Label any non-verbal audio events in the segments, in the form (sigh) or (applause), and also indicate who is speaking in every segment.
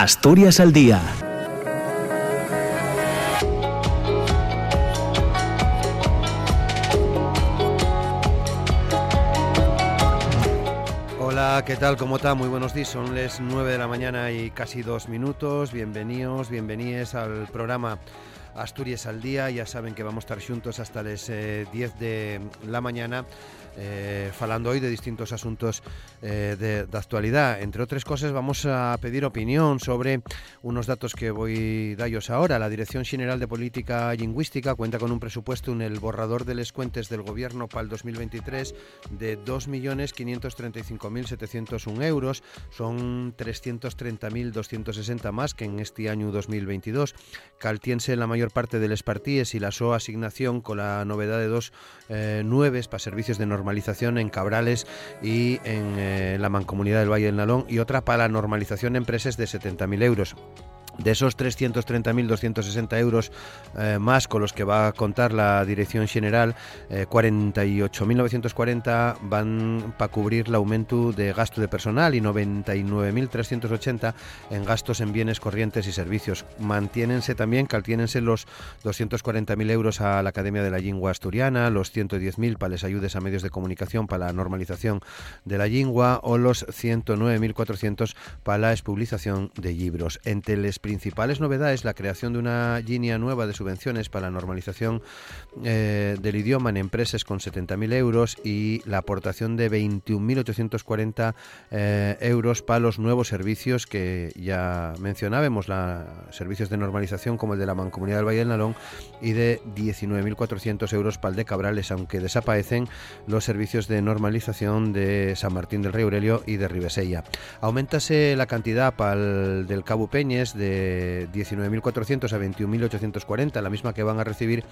Speaker 1: Asturias al día
Speaker 2: ¿qué tal? ¿Cómo está? Muy buenos días. Son las 9 de la mañana y casi dos minutos. Bienvenidos, bienvenidos al programa Asturias al Día. Ya saben que vamos a estar juntos hasta las 10 eh, de la mañana eh, falando hoy de distintos asuntos eh, de, actualidad. Entre otras cosas, vamos a pedir opinión sobre unos datos que voy a daros ahora. La Dirección General de Política Lingüística cuenta con un presupuesto en el borrador de les cuentes del Gobierno para el 2023 de 2.535.701 euros. Son 330.260 más que en este año 2022. Caltiense la mayor parte de les partíes y la SO asignación con la novedad de dos eh, nueves para servicios de normalización normalización en Cabrales y en eh, la Mancomunidad del Valle del Nalón y otra para la normalización en empresas de 70.000 euros. De esos 330.260 euros eh, más con los que va a contar la Dirección General, 48.940 eh, van para cubrir el aumento de gasto de personal y 99.380 en gastos en bienes corrientes y servicios. Mantiénense también, caltiénense los 240.000 euros a la Academia de la Lingua Asturiana, los 110.000 para les ayudes a medios de comunicación para la normalización de la lengua o los 109.400 para la expublicación de libros. Entre les principales novedades la creación de una línea nueva de subvenciones para la normalización eh, del idioma en empresas con 70.000 euros y la aportación de 21.840 eh, euros para los nuevos servicios que ya mencionábamos, la, servicios de normalización como el de la Mancomunidad del Valle del Nalón y de 19.400 euros para el de Cabrales, aunque desaparecen los servicios de normalización de San Martín del Rey Aurelio y de Ribesella. Aumentase la cantidad para el del Cabo Peñes de 19.400 a 21.840, la misma que van a recibir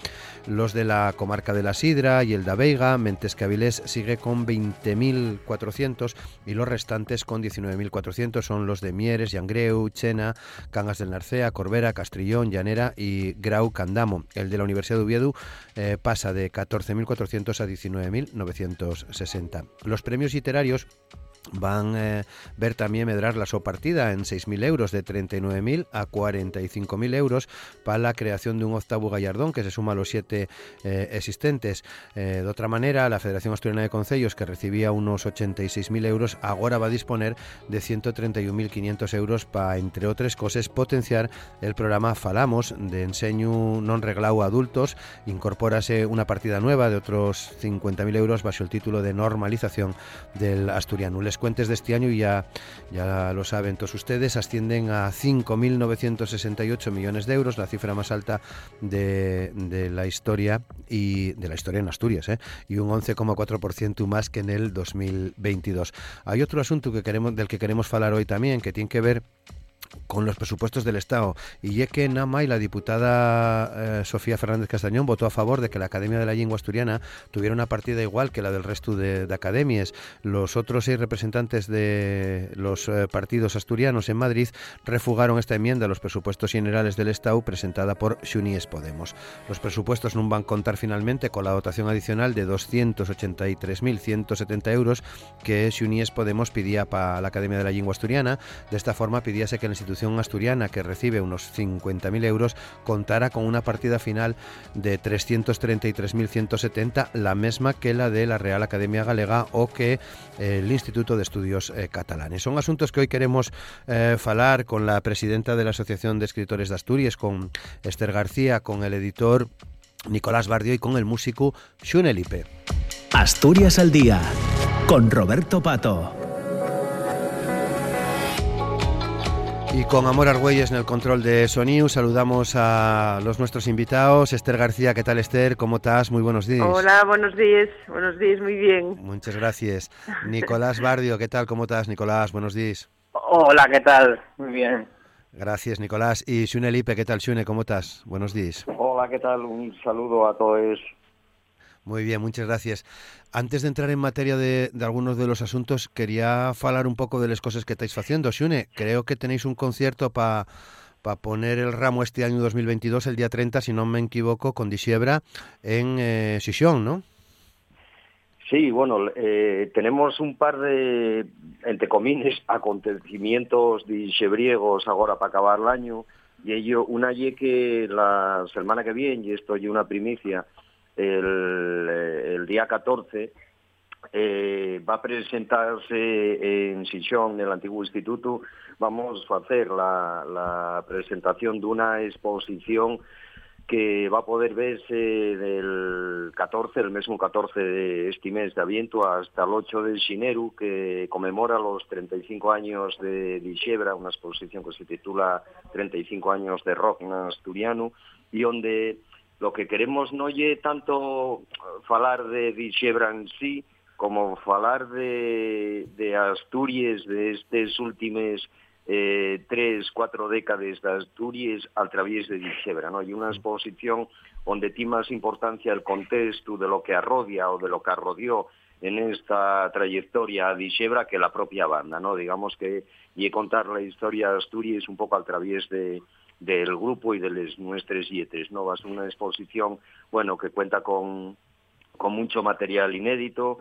Speaker 2: los de la comarca de la Sidra y el de Veiga, Mentes que sigue con 20.400 y los restantes con 19.400 son los de Mieres, Yangreu, Chena, Cangas del Narcea, Corbera, Castrillón, Llanera y Grau Candamo. El de la Universidad de Oviedo eh, pasa de 14.400 a 19.960. Los premios literarios van a eh, ver también medrar la sopartida en 6.000 euros, de 39.000 a 45.000 euros para la creación de un octavo gallardón que se suma a los siete eh, existentes. Eh, de otra manera, la Federación Asturiana de Concellos, que recibía unos 86.000 euros, ahora va a disponer de 131.500 euros para, entre otras cosas, potenciar el programa Falamos de enseño non reglado a adultos. Incorpórase una partida nueva de otros 50.000 euros bajo el título de normalización del asturiano cuentes de este año, ya, ya lo saben todos ustedes, ascienden a 5.968 millones de euros, la cifra más alta de, de la historia y de la historia en Asturias, ¿eh? y un 11,4% más que en el 2022. Hay otro asunto que queremos, del que queremos hablar hoy también, que tiene que ver con los presupuestos del Estado. Y ya que Nama y la diputada eh, Sofía Fernández Castañón votó a favor de que la Academia de la Lengua Asturiana tuviera una partida igual que la del resto de, academias. Los otros seis representantes de los eh, partidos asturianos en Madrid refugaron esta enmienda a los presupuestos generales del Estado presentada por Xunies Podemos. Los presupuestos no van a contar finalmente con la dotación adicional de 283.170 euros que Xunies Podemos pedía para la Academia de la Lengua Asturiana. De esta forma pidiese que el institución asturiana, que recibe unos 50.000 euros, contará con una partida final de 333.170, la misma que la de la Real Academia Galega o que el Instituto de Estudios eh, Catalanes. Son asuntos que hoy queremos eh, falar con la presidenta de la Asociación de Escritores de Asturias, con Esther García, con el editor Nicolás Bardio y con el músico Xunelipe.
Speaker 1: Asturias al día, con Roberto Pato.
Speaker 2: Y con Amor Argüelles en el control de Soniu, saludamos a los nuestros invitados. Esther García, ¿qué tal Esther? ¿Cómo estás? Muy buenos días.
Speaker 3: Hola, buenos días. Buenos días, muy bien.
Speaker 2: Muchas gracias. Nicolás Bardio, ¿qué tal? ¿Cómo estás, Nicolás? Buenos días.
Speaker 4: Hola, ¿qué tal? Muy bien.
Speaker 2: Gracias, Nicolás. Y Xune Lipe, ¿qué tal, Xune? ¿Cómo estás? Buenos días.
Speaker 5: Hola, ¿qué tal? Un saludo a todos.
Speaker 2: Muy bien, muchas gracias. Antes de entrar en materia de, algunos de los asuntos, quería hablar un pouco de las cosas que estáis haciendo. Xune, creo que tenéis un concierto para pa poner el ramo este año 2022, el día 30, si no me equivoco, con Disiebra en eh, Xixón, ¿no?
Speaker 5: Sí, bueno, eh, tenemos un par de, entre comines, (laughs) acontecimientos xebriegos agora para acabar el año, y ello, una y que la semana que viene, y esto es una primicia, el, el día 14, eh, va a presentarse en Sichón, en el antiguo instituto, vamos a hacer la, la presentación de una exposición que va a poder verse del 14, el mismo 14 de este mes de Aviento hasta el 8 de Xineru, que conmemora los 35 años de Dixebra, una exposición que se titula 35 años de rock asturiano, y donde lo que queremos no es tanto falar de Dixebra en sí, como falar de, de Asturias de estos últimos eh, tres, cuatro décadas de Asturias a través de Dixebra, ¿no? Y una exposición donde tiene más importancia el contexto de lo que arrodia o de lo que arrodió en esta trayectoria a Dixebra que la propia banda, ¿no? Digamos que y contar la historia de Asturias un poco a través de del grupo y de las nuestras yetes, ¿no? Va a ser una exposición, bueno, que cuenta con, con mucho material inédito,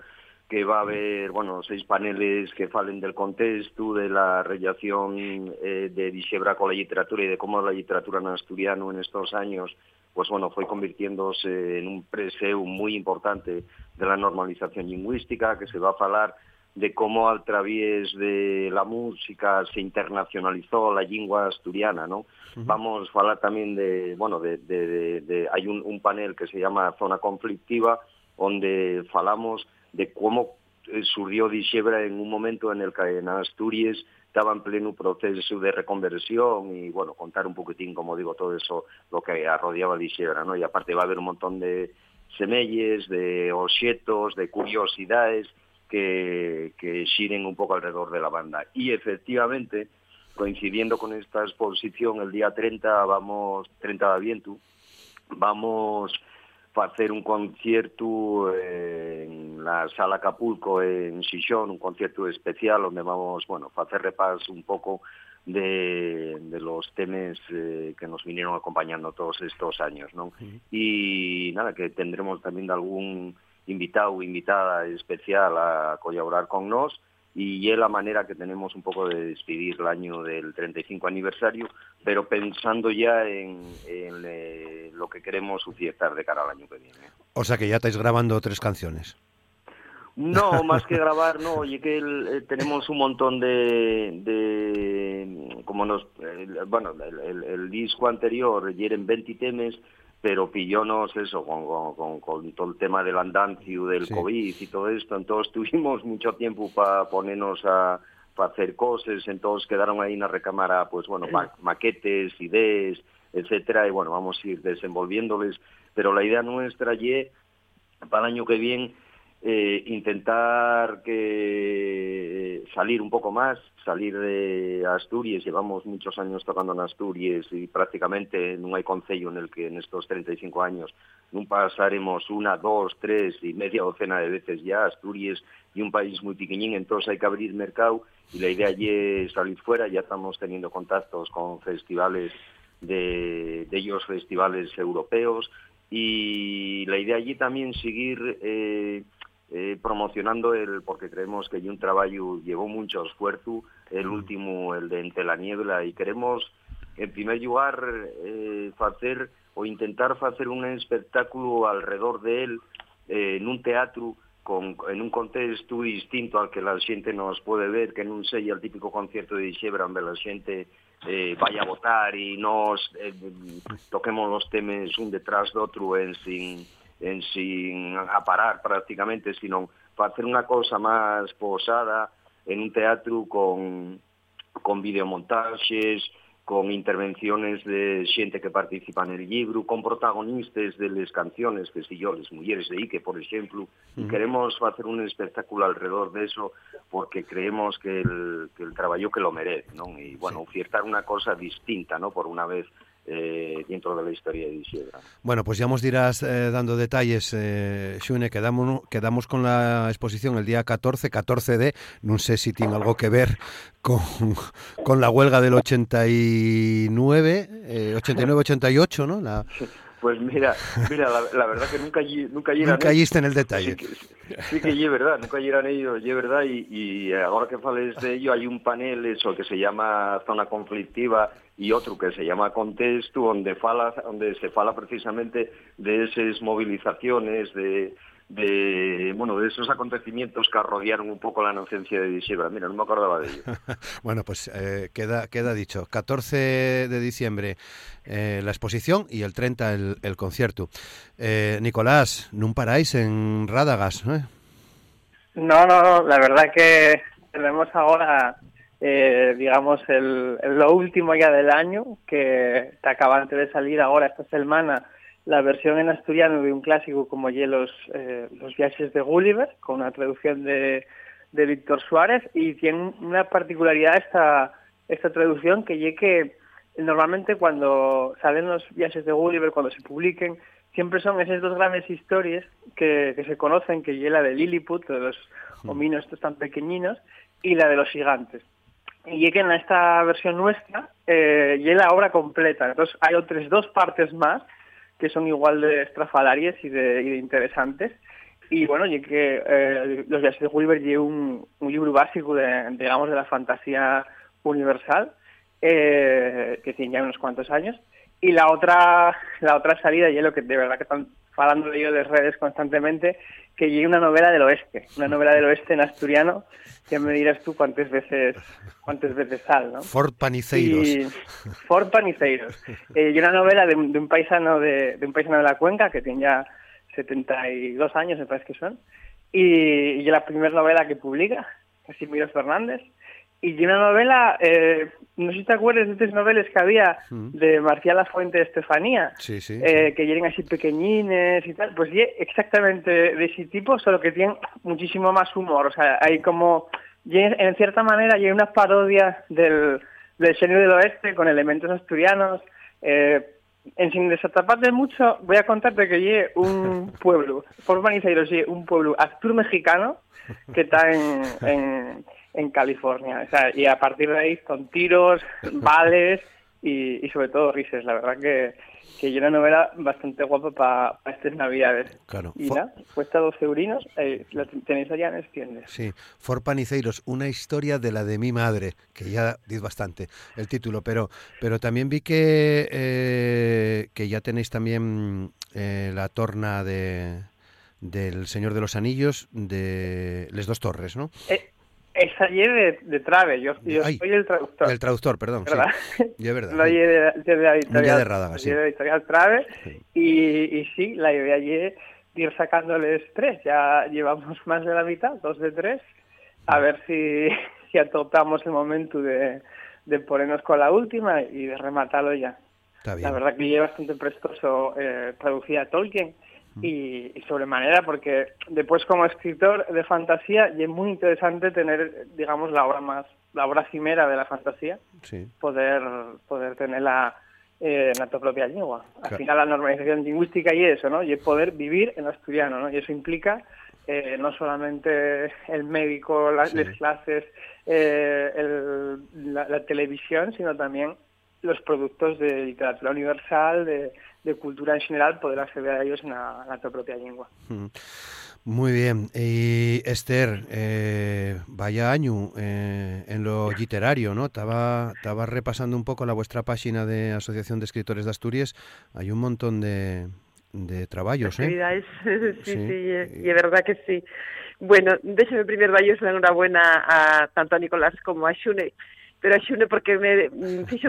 Speaker 5: que va a haber, bueno, seis paneles que falen del contexto, de la relación eh, de Dixebra con la literatura y de cómo la literatura en asturiano en estos años, pues bueno, fue convirtiéndose en un preseo muy importante de la normalización lingüística, que se va a falar de cómo a través de la música se internacionalizó la lengua asturiana, ¿no? Vamos a hablar también de, bueno, de, de, de hay un, un panel que se llama Zona Conflictiva, donde falamos de cómo eh, surgió Dixebra en un momento en el que en Asturias estaba en pleno proceso de reconversión y, bueno, contar un poquitín, como digo, todo eso, lo que arrodeaba Dixebra, ¿no? Y aparte va a haber un montón de semelles, de objetos, de curiosidades que, que giren un poco alrededor de la banda. Y efectivamente, coincidiendo con esta exposición, el día 30 vamos, 30 de aviento, vamos hacer un concierto en la Sala Acapulco en Xixón, un concierto especial donde vamos, bueno, a hacer repaso un poco de, de los temas eh, que nos vinieron acompañando todos estos años. Y nada, que tendremos también de algún invitado o invitada especial a colaborar con nos y es la manera que tenemos un poco de despedir el año del 35 aniversario, pero pensando ya en, en eh, lo que queremos suceder de cara al año que viene.
Speaker 2: O sea que ya estáis grabando tres canciones.
Speaker 5: No, (laughs) más que grabar, no, oye que el, eh, tenemos un montón de, de como nos, el, bueno, el, el, disco anterior, eran 20 temas, pero pillónos eso con, con, con, todo el tema del andancio, del sí. COVID y todo esto, entonces tuvimos mucho tiempo para ponernos a para hacer cosas, entonces quedaron ahí en la recámara, pues bueno, ma maquetes, ideas, etcétera, y bueno, vamos a ir desenvolviéndoles, pero la idea nuestra y para el año que viene eh, intentar que salir un poco más, salir de Asturias, llevamos muchos años tocando en Asturias y prácticamente no hay concello en el que en estos 35 años no pasaremos una, dos, tres y media docena de veces ya Asturias y un país muy pequeñín, entonces hay que abrir mercado y la idea es salir fuera, ya estamos teniendo contactos con festivales de, de ellos festivales europeos. Y la idea allí también seguir eh, eh, promocionando el porque creemos que hay un trabajo llevó mucho esfuerzo el último el de Entre la Niebla y queremos en primer lugar eh, hacer o intentar hacer un espectáculo alrededor de él eh, en un teatro con, en un contexto distinto al que la gente nos puede ver, que non sei el típico concierto de Dixebra onde la xente eh, vaya a votar e nos eh, toquemos los temes un detrás do outro en sin en sin aparar prácticamente, sino hacer una cosa más posada en un teatro con, con videomontajes, con intervenciones de xente que participa en el libro, con protagonistas de las canciones, que si yo, las mujeres de Ike, por ejemplo, y queremos hacer un espectáculo alrededor de eso porque creemos que el, que el trabajo que lo merece, ¿no? Y bueno, sí. ofertar una cosa distinta, ¿no? Por una vez eh, dentro de la historia de Isidra.
Speaker 2: Bueno, pues ya nos dirás eh, dando detalles, eh, Xune, quedamos, quedamos con la exposición el día 14, 14 de, no sé si tiene algo que ver con, con la huelga del 89, eh, 89-88, ¿no? La...
Speaker 5: Pues mira, mira, la, verdad que nunca nunca
Speaker 2: Nunca caíste en el detalle.
Speaker 5: Sí que, sí verdad, nunca llegan ellos, es verdad, y, y ahora que fales de ello hay un panel eso que se llama zona conflictiva y otro que se llama contexto donde fala donde se fala precisamente de esas movilizaciones de de bueno de esos acontecimientos que rodearon un poco la inocencia de diciembre. Mira, no me acordaba de ello. (laughs)
Speaker 2: bueno, pues eh, queda, queda dicho. 14 de diciembre eh, la exposición y el 30 el, el concierto. Eh, Nicolás, ¿no paráis en Rádagas?
Speaker 4: No, no, no, la verdad que tenemos ahora, digamos, el, lo último ya del año, que está acabando de salir ahora esta semana la versión en asturiano de un clásico como los, eh, los viajes de Gulliver, con una traducción de, de Víctor Suárez, y tiene una particularidad esta, esta traducción que ya que normalmente cuando salen los viajes de Gulliver, cuando se publiquen, siempre son esas dos grandes historias que, que se conocen, que es la de Lilliput, de los mm. hominos estos tan pequeñinos, y la de los gigantes. Y que en esta versión nuestra eh, la obra completa. Entonces hay otras dos partes más que son igual de estrafalarias y de, y de interesantes. Y bueno, y que eh, Los viajes de Gulliver lleva un, libro básico de, digamos, de la fantasía universal, eh, que tiene ya unos cuantos años. Y la otra, la otra salida, y lo que de verdad que están hablando de ello de redes constantemente, que llegue una novela del oeste, una novela del oeste en asturiano, que me dirás tú cuántas veces cuántas veces sal, ¿no?
Speaker 2: Fort Paniceiros.
Speaker 4: Y, Fort Paniceiros. Eh, y una novela de, un paisano de, de, un paisano de la cuenca que tiene ya 72 años, me parece que son, y, y la primera novela que publica, Casimiro Fernández, y una novela, eh, no sé si te acuerdas de estas novelas que había mm. de Marcial Fuente de Estefanía, eh, que llegan así pequeñines y tal, pues exactamente de ese tipo, solo que tienen muchísimo más humor, o sea, hay como, en cierta manera, hay una parodia del, del del oeste con elementos asturianos, eh, en sin desataparte mucho, voy a contarte que llegue (laughs) un pueblo, por Maniceiro, un pueblo actor mexicano que está en en California. O sea, y a partir de ahí con tiros, (laughs) vales y, sobre todo risas. La verdad que, que hay una novela bastante guapa para estas navidades.
Speaker 2: Claro.
Speaker 4: Y nada, cuesta 12 eurinos, eh, la tenéis allá en tiendas.
Speaker 2: Sí, For Paniceiros, una historia de la de mi madre, que ya dice bastante el título, pero, pero también vi que, eh, que ya tenéis también eh, la torna de del Señor de los Anillos de Les Dos Torres, ¿no?
Speaker 4: Eh, esa de, de Trave, yo, yo soy el traductor.
Speaker 2: El traductor, perdón. ¿verdad? Sí. Es verdad.
Speaker 4: La
Speaker 2: sí.
Speaker 4: de, de, la editorial,
Speaker 2: de Rádaga, sí.
Speaker 4: de editorial Trave. Sí. Y, y sí, la idea es ir sacándoles tres. Ya llevamos más de la mitad, dos de tres. A ver si, (laughs) si atopamos el momento de, de ponernos con la última y de rematarlo ya.
Speaker 2: Está bien.
Speaker 4: La verdad que lleva bastante prestoso eh, traducir a Tolkien y, y, sobremanera porque después como escritor de fantasía y es muy interesante tener digamos la obra más la obra cimera de la fantasía
Speaker 2: sí.
Speaker 4: poder poder tenerla eh, en la tu propia lengua al claro. final la normalización lingüística y eso no y es poder vivir en asturiano no y eso implica eh, no solamente el médico las, sí. las clases eh, el, la, la televisión sino también los productos de literatura universal, de, de cultura en general, poder acceder a ellos en la, en la propia lengua.
Speaker 2: Muy bien. Y Esther, eh, vaya año eh, en lo literario, ¿no? Estaba, estaba repasando un poco la vuestra página de Asociación de Escritores de Asturias. Hay un montón de, de trabajos, ¿eh? (laughs)
Speaker 3: sí, sí, sí, y es verdad que sí. Bueno, déjeme primero daros la enhorabuena a tanto a Nicolás como a Xune, pero a Xune porque me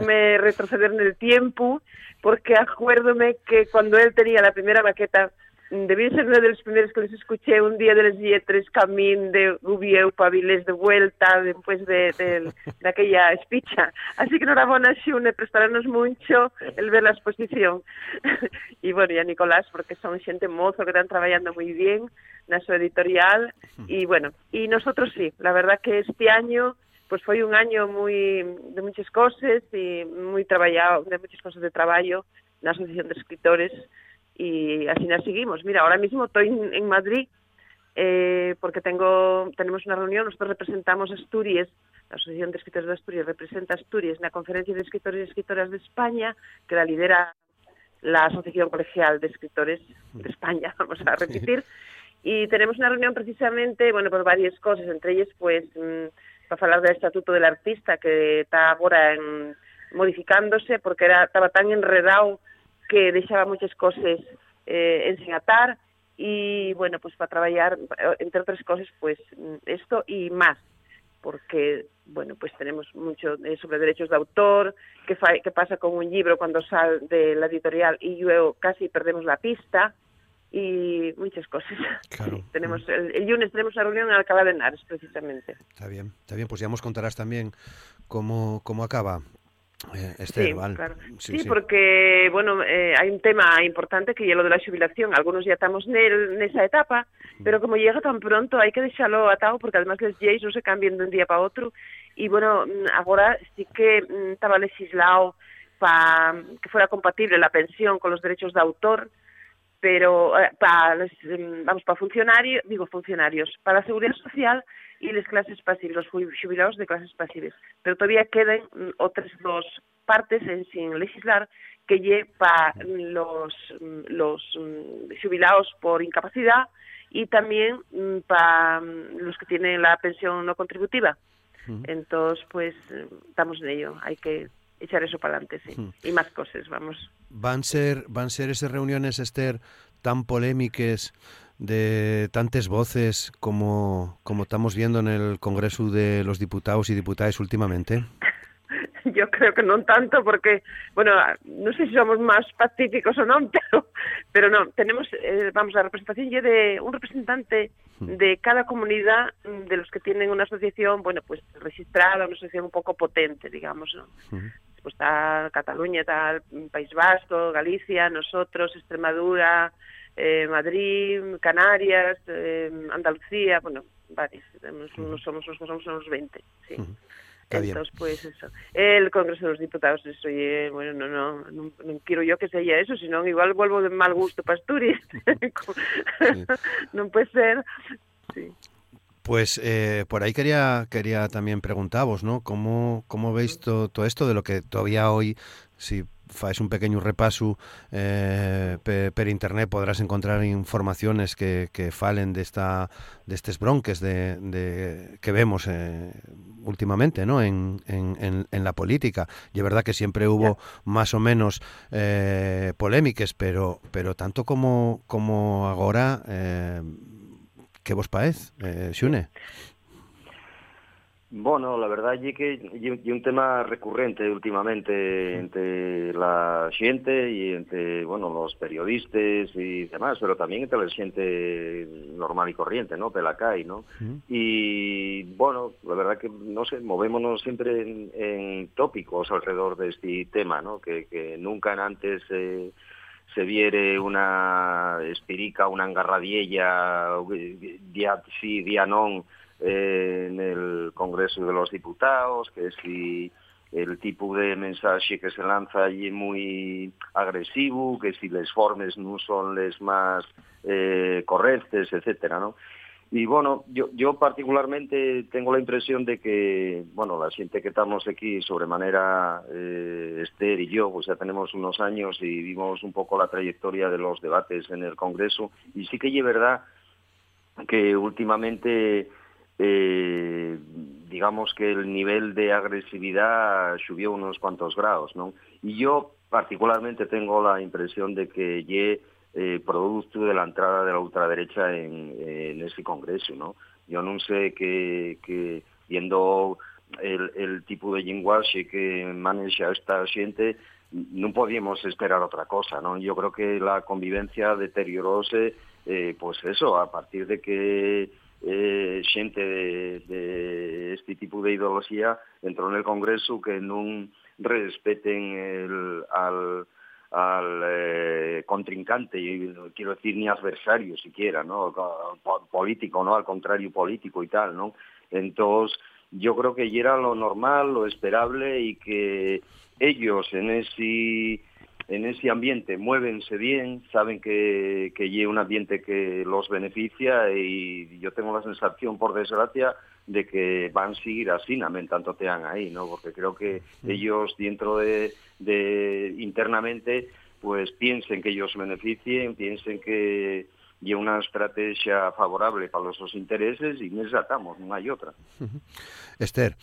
Speaker 3: me retroceder en el tiempo, porque acuérdome que cuando él tenía la primera maqueta debí ser uno de los primeros que les escuché un día de los dietres camín de Gubieu Pavilés de vuelta después de, de, de aquella espicha. Así que enhorabuena, Xune, prestarnos mucho el ver la exposición. (laughs) y bueno, y a Nicolás, porque son xente mozo que están trabajando muy bien na su editorial. Y bueno, y nosotros sí, la verdad que este año pues foi un año moi de muchas cosas y muy traballado, de muchas cosas de traballo na Asociación de Escritores y así nos seguimos. Mira, ahora mismo estoy en, en Madrid eh, porque tengo tenemos una reunión, nosotros representamos Asturias, la Asociación de Escritores de Asturias representa Asturias en la Conferencia de Escritores y Escritoras de España, que la lidera la Asociación Colegial de Escritores de España, (laughs) vamos a repetir. (laughs) Y tenemos una reunión precisamente, bueno, por varias cosas, entre ellas, pues, mm, para hablar del Estatuto del Artista, que está ahora en, modificándose, porque era, estaba tan enredado que dejaba muchas cosas eh, en sin atar, y, bueno, pues para trabajar, entre otras cosas, pues, mm, esto y más, porque bueno, pues tenemos mucho eh, sobre derechos de autor, qué pasa con un libro cuando sale de la editorial y luego casi perdemos la pista y muchas cosas.
Speaker 2: Claro. (laughs)
Speaker 3: tenemos el, el, lunes tenemos una reunión en Alcalá de Henares precisamente.
Speaker 2: Está bien, está bien, pues ya nos contarás también cómo, cómo acaba eh,
Speaker 3: sí, claro. sí, sí, porque, bueno, eh, hay un tema importante que es lo de la jubilación. Algunos ya estamos en esa etapa, pero como llega tan pronto hay que dejarlo atado porque además los leyes no se cambian de un día para otro. Y bueno, mm, ahora sí que mm, estaba legislado para que fuera compatible la pensión con los derechos de autor, pero eh, para, mm, vamos, para funcionarios, digo funcionarios, para la seguridad social y las clases pasivas, los jubilados de clases pasivas. Pero todavía quedan mm, otras dos partes en sin legislar que llevan para los, mm, los mm, jubilados por incapacidad y también para los que tienen la pensión no contributiva. Entonces, pues estamos en ello. Hay que echar eso para adelante, sí. Y más cosas, vamos.
Speaker 2: Van ser, van ser esas reuniones, Esther, tan polémicas de tantas voces como, como estamos viendo en el Congreso de los Diputados y Diputadas últimamente? (laughs)
Speaker 3: Yo creo que no tanto porque, bueno, no sé si somos más pacíficos o no, (laughs) pero, pero no, tenemos, eh, vamos, la representación ya de un representante hmm. de cada comunidad de los que tienen una asociación, bueno, pues registrada, una asociación un poco potente, digamos, ¿no? Hmm. Pues está Cataluña, está País Vasco, Galicia, nosotros, Extremadura, eh, Madrid, Canarias, eh, Andalucía, bueno, varios, tenemos, unos somos, unos somos unos 20, sí. Entonces, pues eso. El Congreso de los Diputados, eso, bueno, no, no, no, no, quiero yo que sea eso, sino igual vuelvo de mal gusto para Asturias. (laughs) no puede ser. Sí.
Speaker 2: Pues eh, por ahí quería quería también preguntaros, ¿no? ¿Cómo, cómo veis todo, esto de lo que todavía hoy, si faz un pequeño repaso eh, per, per internet podrás encontrar informaciones que, que falen desta destes bronques de, de que vemos eh, últimamente ¿no? en, en, en, la política. Y es verdad que siempre hubo más o menos eh, polémicas, pero, pero tanto como, como agora, eh, que vos paez, eh, Xune?
Speaker 5: Bueno, la verdad es que un tema recurrente últimamente entre la gente y entre bueno los periodistas y demás, pero también entre la gente normal y corriente, ¿no? Pelacay, ¿no? Y bueno, la verdad que no sé, movémonos siempre en, tópicos alrededor de este tema, ¿no? Que, que nunca antes eh, se viere una espirica, una engarradiella, día sí, día non, eh, en el Congreso de los Diputados, que si el tipo de mensaje que se lanza allí es muy agresivo, que si les formes no son les más eh, correctes, etcétera, ¿no? Y bueno, yo, yo particularmente tengo la impresión de que, bueno, la gente que estamos aquí sobremanera, eh, Esther y yo, pues ya tenemos unos años y vimos un poco la trayectoria de los debates en el Congreso, y sí que es verdad que últimamente eh, digamos que el nivel de agresividad subió unos cuantos grados, ¿no? Y yo particularmente tengo la impresión de que ye eh, producto de la entrada de la ultraderecha en, en ese congreso, ¿no? Yo no sé que, viendo el, tipo de lenguaje que maneja esta gente, no podíamos esperar otra cosa, ¿no? Yo creo que la convivencia deterioróse, eh, pues eso, a partir de que eh, xente de, este tipo de ideología entró en el Congreso que non respeten el, al, al eh, contrincante, quiero decir ni adversario siquiera, ¿no? político, ¿no? Al contrario, político y tal, ¿no? Entonces, yo creo que ya era lo normal, lo esperable y que ellos en ese en ese ambiente muévense bien, saben que, que hay un ambiente que los beneficia y yo tengo la sensación, por desgracia, de que van a seguir así, en tanto te ahí, ¿no? Porque creo que ellos dentro de, de internamente pues piensen que ellos beneficien, piensen que y una estrategia favorable para los intereses y nos atamos, no hay otra.
Speaker 2: Esther.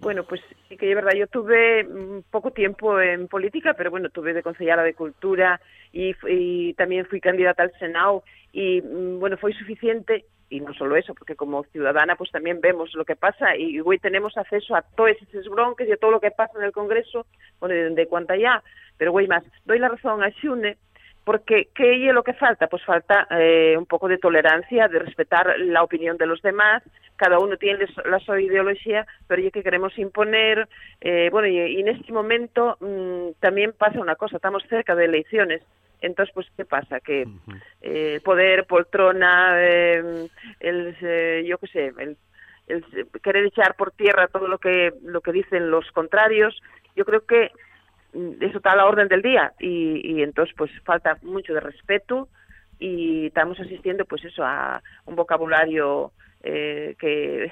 Speaker 3: Bueno, pues sí que es verdad, yo tuve mm, poco tiempo en política, pero bueno, tuve de concejala de Cultura y, también fui candidata al Senado y mm, bueno, fue suficiente y no solo eso, porque como ciudadana pues también vemos lo que pasa y hoy tenemos acceso a todos esos bronques y a todo lo que pasa en el Congreso, bueno, de, de cuanta ya, pero güey más, doy la razón a Xune porque ¿qué es lo que falta? Pues falta eh, un poco de tolerancia, de respetar la opinión de los demás, cada uno tiene la su ideología, pero ya que queremos imponer, eh, bueno, y, en este momento mmm, también pasa una cosa, estamos cerca de elecciones, entonces, pues, ¿qué pasa? Que eh, poder, poltrona, eh, el, eh, yo qué sé, el, el querer echar por tierra todo lo que, lo que dicen los contrarios, yo creo que eso está a la orden del día y, entonces pues falta mucho de respeto y estamos asistiendo pues eso a un vocabulario eh, que,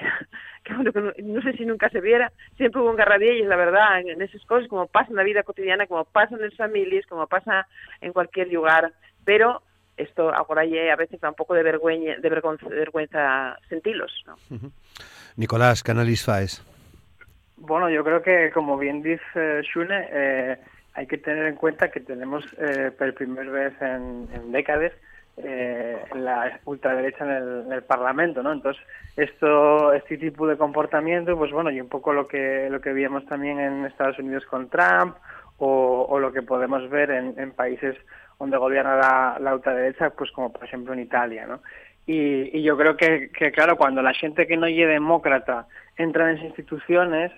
Speaker 3: (laughs) no, no, sé si nunca se viera, siempre hubo un garradillas, la verdad, en, esas cosas, como pasa en la vida cotidiana, como pasa en las familias, como pasa en cualquier lugar, pero esto ahora ya a veces da un poco de vergüenza, de vergüenza, sentirlos. ¿no?
Speaker 2: Uh. Nicolás, ¿qué análisis faes?
Speaker 4: Bueno, yo creo que, como bien dice Shune, eh, hay que tener en cuenta que tenemos eh, por primera vez en, en décadas eh, la ultraderecha en el, en el, Parlamento, ¿no? Entonces, esto, este tipo de comportamiento, pues bueno, y un poco lo que lo que vimos también en Estados Unidos con Trump o, lo que podemos ver en, en países donde gobierna la, la, ultraderecha, pues como por ejemplo en Italia, ¿no? Y, yo creo que, que, claro, cuando la gente que no es demócrata entra en esas instituciones,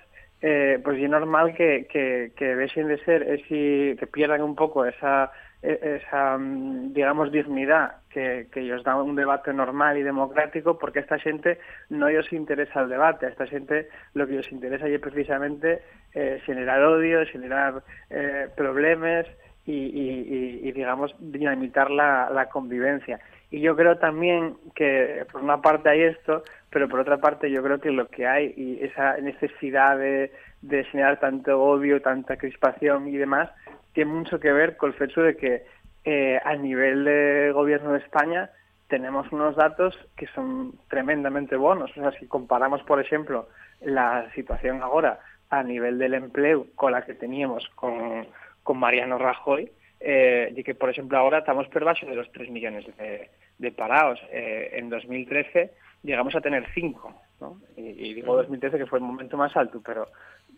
Speaker 4: eh, pues es normal que, que, que dejen de ser, ese, que pierdan un poco esa, esa digamos, dignidad que, que ellos dan un debate normal y democrático, porque a esta gente no ellos interesa el debate, a esta gente lo que les interesa es precisamente eh, generar odio, generar eh, problemas y, y, digamos, dinamitar la convivencia. Y yo creo también que por una parte hay esto, pero por otra parte yo creo que lo que hay y esa necesidad de, de generar tanto odio, tanta crispación y demás, tiene mucho que ver con el hecho de que eh, a nivel de gobierno de España tenemos unos datos que son tremendamente buenos. O sea, si comparamos, por ejemplo, la situación ahora a nivel del empleo con la que teníamos con, con Mariano Rajoy, eh, y que, por ejemplo, ahora estamos por debajo de los 3 millones de, de parados. Eh, en 2013 llegamos a tener 5, ¿no? Y, y, digo 2013 que fue el momento más alto, pero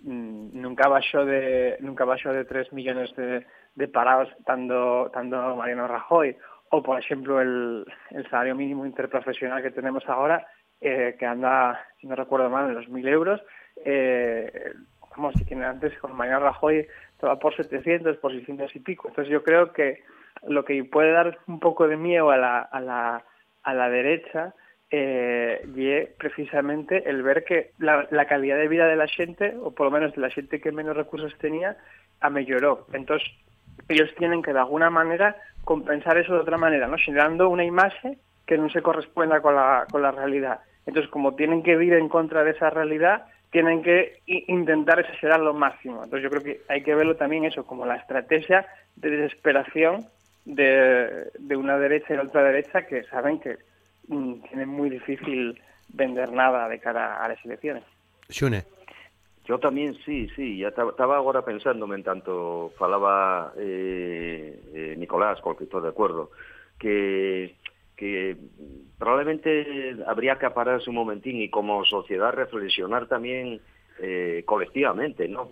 Speaker 4: mm, nunca bajó de nunca bajó de 3 millones de, de parados tanto, tanto Mariano Rajoy o por ejemplo el, el salario mínimo interprofesional que tenemos ahora eh, que anda, si no recuerdo mal, en los 1.000 euros eh, vamos, si tiene antes con Mariano Rajoy estaba por 700, por 600 y pico entonces yo creo que lo que puede dar un poco de miedo a la, a la, a la derecha eh, y precisamente el ver que la, la, calidad de vida de la gente, o por lo menos de la gente que menos recursos tenía, a mejoró. Entonces, ellos tienen que de alguna manera compensar eso de otra manera, ¿no? generando una imagen que no se corresponda con la, con la realidad. Entonces, como tienen que vivir en contra de esa realidad, tienen que intentar exagerar lo máximo. Entonces, yo creo que hay que verlo también eso como la estrategia de desesperación de, de una derecha y la otra derecha que saben que mm, tienen muy difícil vender nada de cara a las elecciones.
Speaker 2: Xune.
Speaker 5: Yo también sí, sí, ya estaba ahora pensándome en tanto falaba eh, eh, Nicolás, porque estoy de acuerdo, que, que probablemente habría que pararse un momentín y como sociedad reflexionar también eh, colectivamente, ¿no?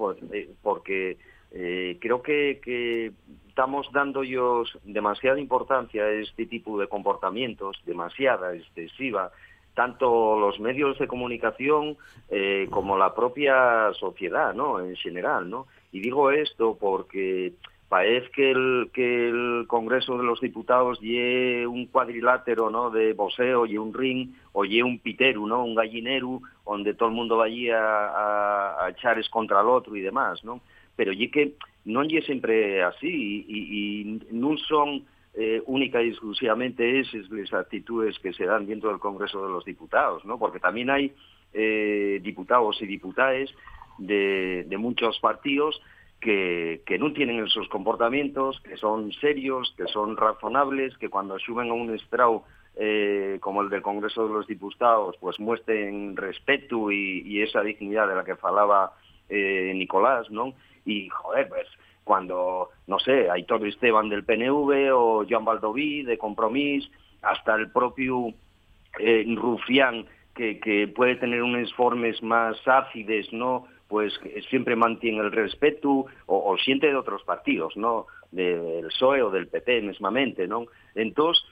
Speaker 5: Porque eh, creo que, que estamos dando ellos demasiada importancia a este tipo de comportamientos, demasiada, excesiva, tanto los medios de comunicación eh, como la propia sociedad, ¿no? En general, ¿no? Y digo esto porque parece que el, Congreso de los Diputados lleve un cuadrilátero, ¿no? De boxeo y un ring, o lleve un pitero, ¿no? Un gallinero, donde todo el mundo vaya a, a echar es contra el otro y demás, ¿no? pero y que non lle sempre así e, e non son eh, única y exclusivamente esas las actitudes que se dan dentro del Congreso de los Diputados, ¿no? porque también hay eh, diputados y diputadas de, de muchos partidos que, non tienen esos comportamientos, que son serios, que son razonables, que cuando suben a un estrado eh, como el del Congreso de los Diputados, pues muestren respeto y, esa dignidad de la que falaba eh, Nicolás, ¿no? Y, joder, pues, cuando, no sé, Aitor Esteban del PNV o Joan Baldoví de Compromís, hasta el propio eh, Rufián, que, puede tener unas formas más ácides, ¿no?, pues siempre mantiene el respeto o, siente de otros partidos, ¿no?, del PSOE o del PP mesmamente, ¿no? Entonces,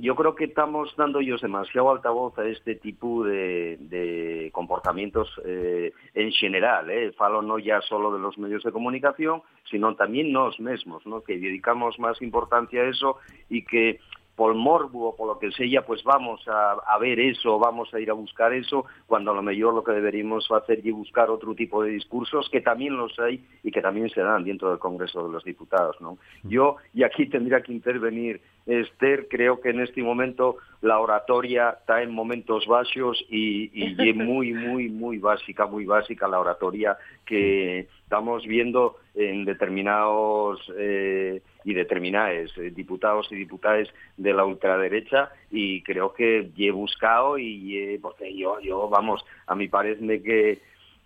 Speaker 5: yo creo que estamos dando ellos demasiado altavoz a este tipo de, de comportamientos eh, en general, eh? falo no ya solo de los medios de comunicación, sino también nos mismos, ¿no? que dedicamos más importancia a eso y que por morbo o por lo que sea, pues vamos a, a, ver eso, vamos a ir a buscar eso, cuando a lo mejor lo que deberíamos hacer es buscar otro tipo de discursos que también los hay y que también se dan dentro del Congreso de los Diputados. ¿no? Yo, y aquí tendría que intervenir Esther, creo que en este momento la oratoria está en momentos y, y, (laughs) y muy, muy, muy básica, muy básica la oratoria que estamos viendo en determinados eh, y determinadas eh, diputados y diputadas de la ultraderecha y creo que he buscado y he, porque yo, yo, vamos, a mí parece que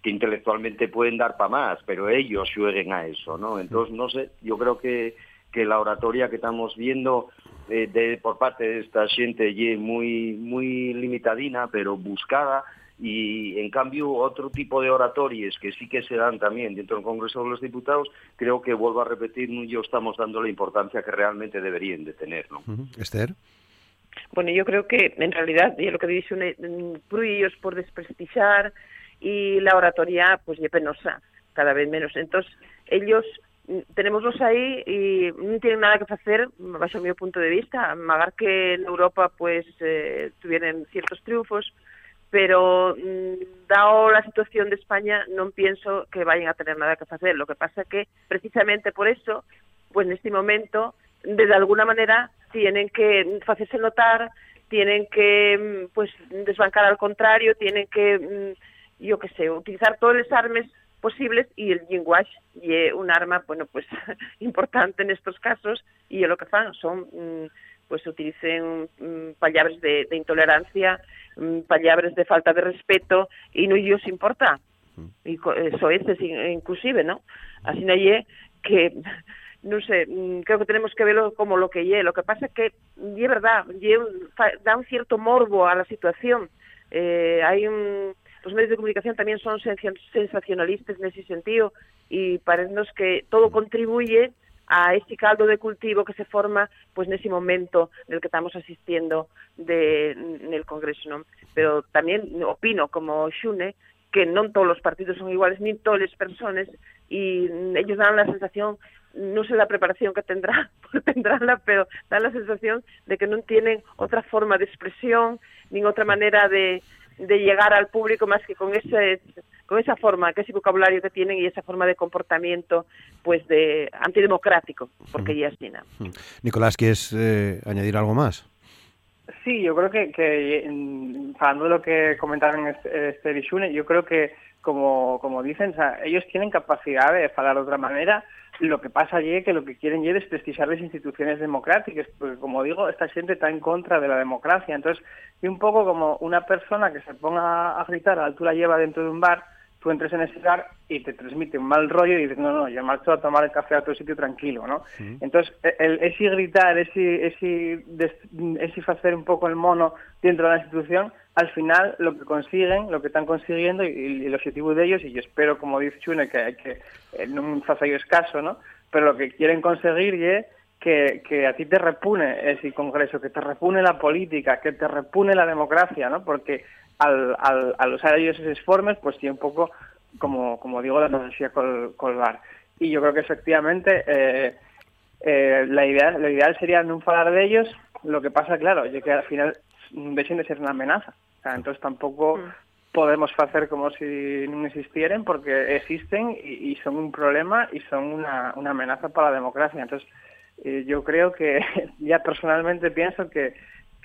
Speaker 5: que intelectualmente pueden dar para más, pero ellos jueguen a eso, ¿no? Entonces, no sé, yo creo que, que la oratoria que estamos viendo eh, de, por parte de esta gente es muy, muy limitadina, pero buscada, y en cambio otro tipo de oratorias que sí que se dan también dentro del Congreso de los Diputados, creo que vuelvo a repetir, no yo estamos dando la importancia que realmente deberían de tener. ¿no?
Speaker 2: Uh -huh. Esther.
Speaker 3: Bueno, yo creo que en realidad, y lo que dice ellos por desprestigiar y la oratoria pues es penosa, cada vez menos. Entonces, ellos tenemoslos aí e non tienen nada que facer, baixo o meu punto de vista, magar que en Europa pues eh, tuvieran ciertos triunfos, pero mm, dado la situación de España non pienso que vayan a tener nada que facer. Lo que pasa que precisamente por eso, pues neste momento, de, alguna manera tienen que facerse notar, tienen que pues desbancar al contrario, tienen que, yo que sé, utilizar todos los armes posibles y el lenguaje y un arma, bueno, pues (laughs) importante en estos casos y lo que fan son pues utilicen palabras de, de intolerancia, palabras de falta de respeto y no ellos importa. Y eso es inclusive, ¿no? Así no hay que (laughs) no sé, creo que tenemos que verlo como lo que es. Lo que pasa es que, y es verdad, da un cierto morbo a la situación. Eh, hay un los medios de comunicación también son sensacionalistas en ese sentido y parece que todo contribuye a este caldo de cultivo que se forma pues en ese momento del que estamos asistiendo de, en el Congreso. ¿no? Pero también opino, como Xune, que no todos los partidos son iguales, ni todas las personas, y ellos dan la sensación, no sé la preparación que tendrá, (laughs) tendránla, pero dan la sensación de que no tienen otra forma de expresión, ni otra manera de, de llegar al público más que con ese con esa forma, que ese vocabulario que tienen y esa forma de comportamiento pues de antidemocrático, porque mm. ya es China.
Speaker 2: Nicolás, ¿quieres eh, añadir algo más?
Speaker 4: Sí, yo creo que, que hablando de lo que comentaron este y yo creo que como, como dicen, o sea, ellos tienen capacidad de hablar de otra manera, lo que pasa allí es que lo que quieren es desprestigiar las instituciones democráticas, porque como digo, esta gente está en contra de la democracia. Entonces, y un poco como una persona que se ponga a gritar a la altura lleva dentro de un bar, tú entres en ese bar y te transmite un mal rollo y dices, no, no, yo marcho a tomar el café a otro sitio tranquilo, ¿no? Sí. Entonces, el, ese gritar, ese, ese, ese hacer un poco el mono dentro de la institución, al final lo que consiguen, lo que están consiguiendo y, y el objetivo de ellos, y yo espero, como dice Chune, que, que eh, no ellos caso, ¿no? Pero lo que quieren conseguir es que, que a ti te repune ese congreso, que te repune la política, que te repune la democracia, ¿no? Porque al, al, al usar ellos esos formas, pues tiene un poco, como, como digo, la travesía col, colgar. Y yo creo que efectivamente eh, eh, la idea, lo ideal sería no hablar de ellos, lo que pasa, claro, es que al final dejen de ser una amenaza. O sea, entonces tampoco mm. podemos hacer como si no existieran porque existen y, y son un problema y son una, una amenaza para la democracia. Entonces, eh, yo creo que (laughs) ya personalmente pienso que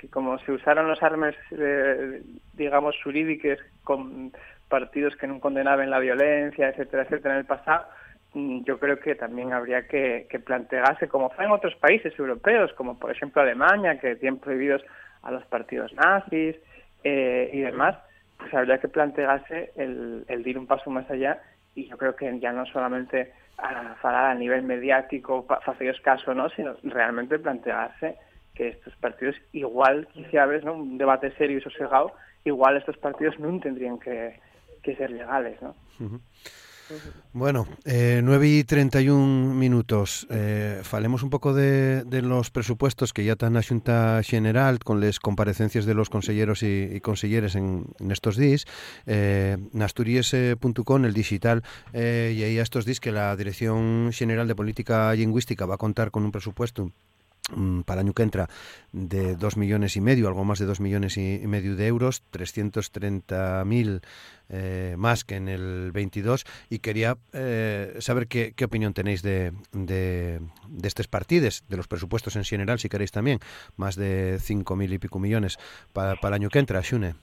Speaker 4: que como se usaron los armas, eh, digamos, jurídicas con partidos que no condenaban la violencia, etcétera, etcétera, en el pasado, mm, yo creo que también habría que, plantearse, como fue en otros países europeos, como por ejemplo Alemania, que tienen prohibidos a los partidos nazis eh, y demás, pues habría que plantearse el, el ir un paso más allá y yo creo que ya no solamente a a nivel mediático, hacer caso, ¿no? sino realmente plantearse que estos partidos igual, quizá ¿no? un debate serio y sosegado, igual estos partidos no tendrían que, que ser legales, ¿no?
Speaker 2: Bueno, eh, 9 y 31 minutos. Eh, falemos un pouco de, los presupuestos que ya están a Xunta General con les comparecencias de los conselleros y, y conselleres en, estos días. Eh, Nasturies.com, el digital, eh, a estos días que la Dirección General de Política Lingüística va a contar con un presupuesto para el año que entra de 2 millones y medio, algo más de 2 millones y medio de euros, 330.000 eh, más que en el 22 y quería eh, saber qué, opinión tenéis de, de, de estos partidos, de los presupuestos en general, si queréis también, más de 5.000 y pico millones para, para el año que entra, Xune.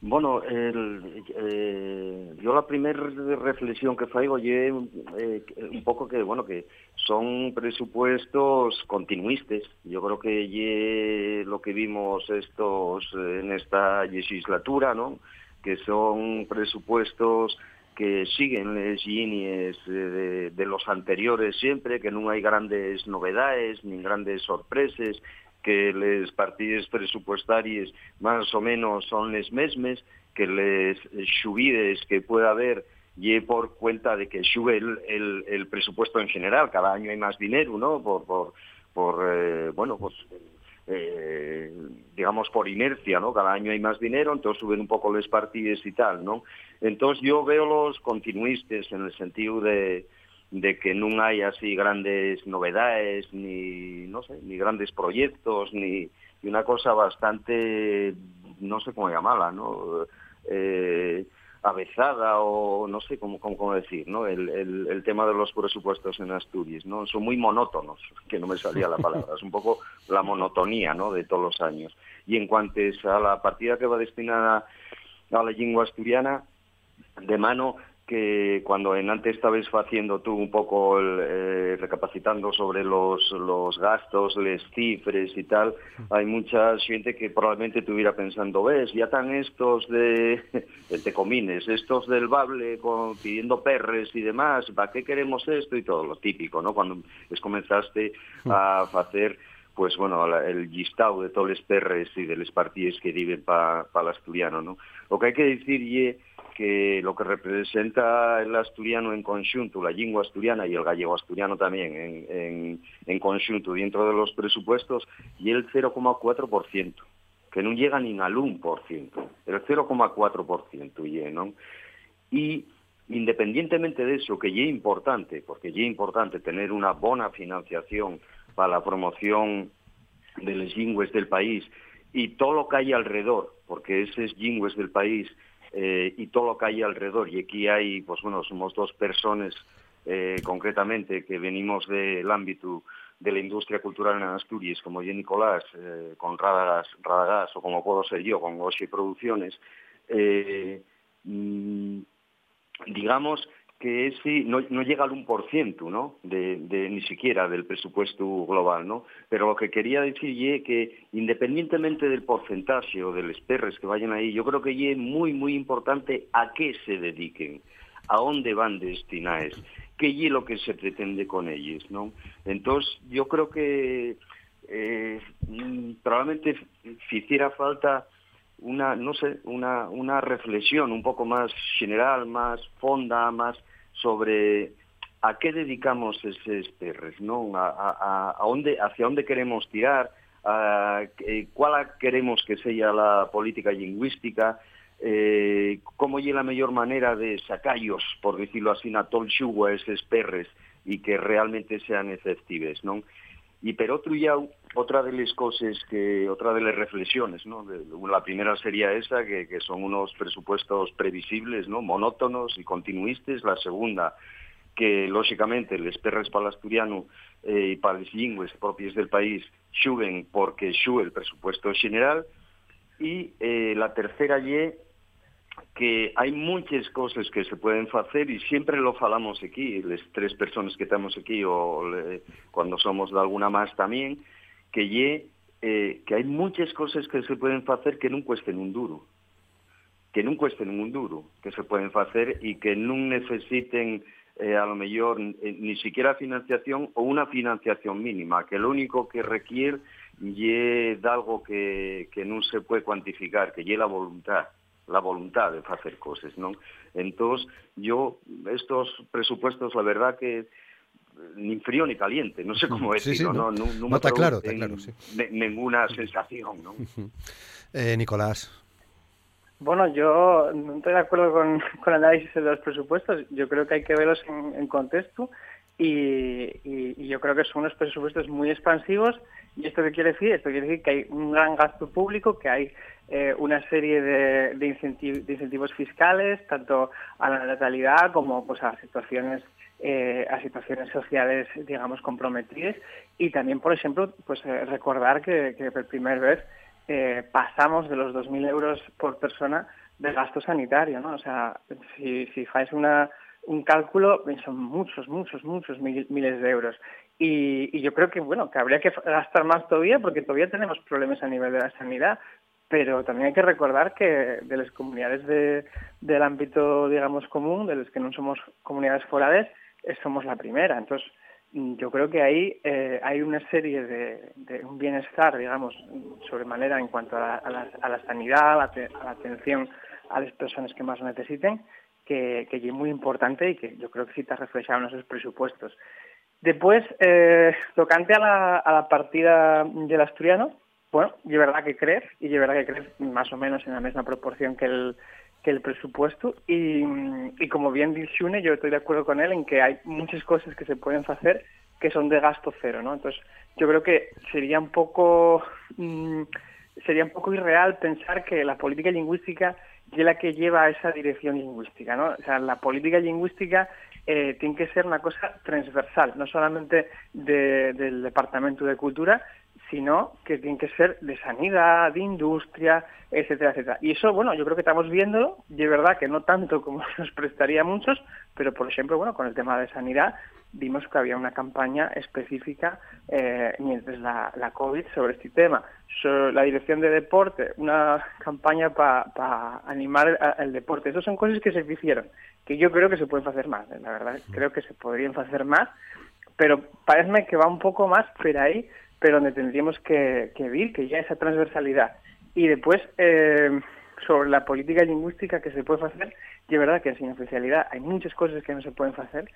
Speaker 5: Bueno, el, eh, yo la primera reflexión que faigo ye eh, un poco que, bueno, que son presupuestos continuistas. Yo creo que lo que vimos estos en esta legislatura, ¿no? Que son presupuestos que siguen las líneas de, de, los anteriores siempre, que no hay grandes novedades ni grandes sorpresas, que les partides presupuestarias más o menos son les mesmes, que les subides que pueda haber y por cuenta de que sube el, el, el, presupuesto en general, cada año hay más dinero, ¿no? Por, por, eh, bueno, pues, eh, digamos, por inercia, ¿no? Cada año hay más dinero, entonces suben un poco les partides y tal, ¿no? Entonces yo veo los continuistas en el sentido de, de que non hai así grandes novedades ni no sé, ni grandes proyectos ni una cosa bastante no sé cómo llamarla, ¿no? Eh, avezada o no sé cómo, cómo, cómo decir, ¿no? El, el, el, tema de los presupuestos en Asturias, ¿no? Son muy monótonos, que no me salía la palabra, es un poco la monotonía, ¿no? De todos los años. Y en cuanto a la partida que va destinada a la lengua asturiana, de mano que cuando en antes estabas haciendo tú un poco el, eh, recapacitando sobre los, los gastos, les cifres y tal, hay mucha gente que probablemente estuviera pensando, ves, ya están estos de, (laughs) de Tecomines, estos del Bable con, pidiendo perres y demás, ¿para qué queremos esto? Y todo lo típico, ¿no? Cuando es comenzaste a hacer pues bueno, el listado de todos los perres y de los partidos que viven para pa el asturiano, ¿no? Lo que hay que decir y que lo que representa el asturiano en conjunto, la lengua asturiana y el gallego asturiano también en, en, en conjunto dentro de los presupuestos, y el 0,4%, que no llega ni al 1%, el 0,4%, ¿no? Y independientemente de eso, que ya es importante, porque ya es importante tener una buena financiación para la promoción de las lenguas del país y todo lo que hay alrededor, porque esas lenguas del país eh, y todo lo que hay alrededor. Y aquí hay, pues bueno, somos dos personas eh, concretamente que venimos del ámbito de la industria cultural en Asturias, como yo Nicolás, eh, con Radagas, Radagas, o como puedo ser yo, con Oshi Producciones, mmm, digamos que ese no, no llega al 1%, ¿no? De, ni siquiera del presupuesto global, ¿no? Pero lo que quería decir es que independientemente del porcentaje o de los perres que vayan ahí, yo creo que es muy, muy importante a qué se dediquen, a dónde van destinadas, qué es lo que se pretende con ellos, ¿no? Entonces, yo creo que eh, probablemente hiciera falta una, no sé, una, una reflexión un poco más general, más fonda, más sobre a qué dedicamos esos perres, ¿no? A, a, a dónde, hacia dónde queremos tirar, a, eh, queremos que sea la política lingüística, eh, cómo es la mejor manera de sacarlos, por decirlo así, a todo el a esos perres y que realmente sean efectivos, ¿no? Y pero otro ya, otra de las cosas que, otra de las reflexiones, ¿no? La primera sería esa, que, son unos presupuestos previsibles, ¿no? Monótonos y continuistas. La segunda, que lógicamente les perres para el asturiano eh, y para las lingües propias del país suben porque sube el presupuesto general. Y eh, la tercera y que hai muchas cosas que se pueden facer e sempre lo falamos aquí, les tres personas que estamos aquí ou le, cuando somos de alguna máis tamén, que lle eh, muchas cosas que se pueden facer que non cuesten un duro que non cuesten un duro que se pueden facer e que non necesiten eh, a lo mellor eh, ni siquiera financiación ou unha financiación mínima, que lo único que requiere lle algo que, que non se puede cuantificar, que lle la voluntad la voluntad de hacer cosas, ¿no? Entonces, yo, estos presupuestos, la verdad que ni frío ni caliente, no sé cómo decirlo,
Speaker 2: no,
Speaker 5: no,
Speaker 2: no, está claro, está claro,
Speaker 5: ninguna sensación, ¿no?
Speaker 2: Eh, Nicolás.
Speaker 4: Bueno, yo no estoy de acuerdo con, con el análisis de los presupuestos. Yo creo que hay que verlos en, contexto y, y, yo creo que son unos presupuestos muy expansivos. ¿Y esto qué quiere decir? Esto quiere decir que hay un gran gasto público, que hay eh, una serie de, de, incentivos fiscales, tanto a la natalidad como pues, a situaciones eh, a situaciones sociales, digamos, comprometidas y también, por ejemplo, pues eh, recordar que, por primera vez pasamos de los 2.000 euros por persona de gasto sanitario, ¿no? O sea, si, si una, un cálculo, son muchos, muchos, muchos miles de euros. Y, yo creo que, bueno, que habría que gastar más todavía porque todavía tenemos problemas a nivel de la sanidad, pero también hay que recordar que de las comunidades de, del ámbito, digamos, común, de las que no somos comunidades forales, eh, somos la primera. Entonces, mm, yo creo que ahí eh, hay una serie de, de, un bienestar, digamos, sobremanera en cuanto a la, a la, a la sanidad, a la, atención a las personas que más necesiten, que, que es muy importante y que yo creo que sí está reflejado en esos presupuestos. Después, eh, tocante a la, a la partida del asturiano, bueno, verdad que crees, y verdad que crees más o menos en la misma proporción que el, que el presupuesto. Y, y como bien dice Xune, yo estoy de acuerdo con él en que hay muchas cosas que se pueden hacer que son de gasto cero, ¿no? Entonces, yo creo que sería un poco mmm, sería un poco irreal pensar que la política lingüística es la que lleva a esa dirección lingüística, ¿no? O sea, la política lingüística eh, tiene que ser una cosa transversal, no solamente de, del Departamento de Cultura, sino que tiene que ser de sanidad, de industria, etcétera, etcétera. Y eso, bueno, yo creo que estamos viendo, de verdad que no tanto como (laughs) nos prestaría a muchos, pero por ejemplo, bueno, con el tema de sanidad, vimos que había una campaña específica eh, mientras la, la, COVID sobre este tema. la Dirección de Deporte, una campaña para animar el deporte. Esas son cosas que se hicieron, que yo creo que se pueden hacer más, la verdad, creo que se podrían hacer más, pero parece que va un poco más por ahí pero donde tendríamos que, que ver que ya esa transversalidad. Y después, eh, sobre la política lingüística que se puede hacer, y es verdad que sin oficialidad hay muchas cosas que no se pueden hacer,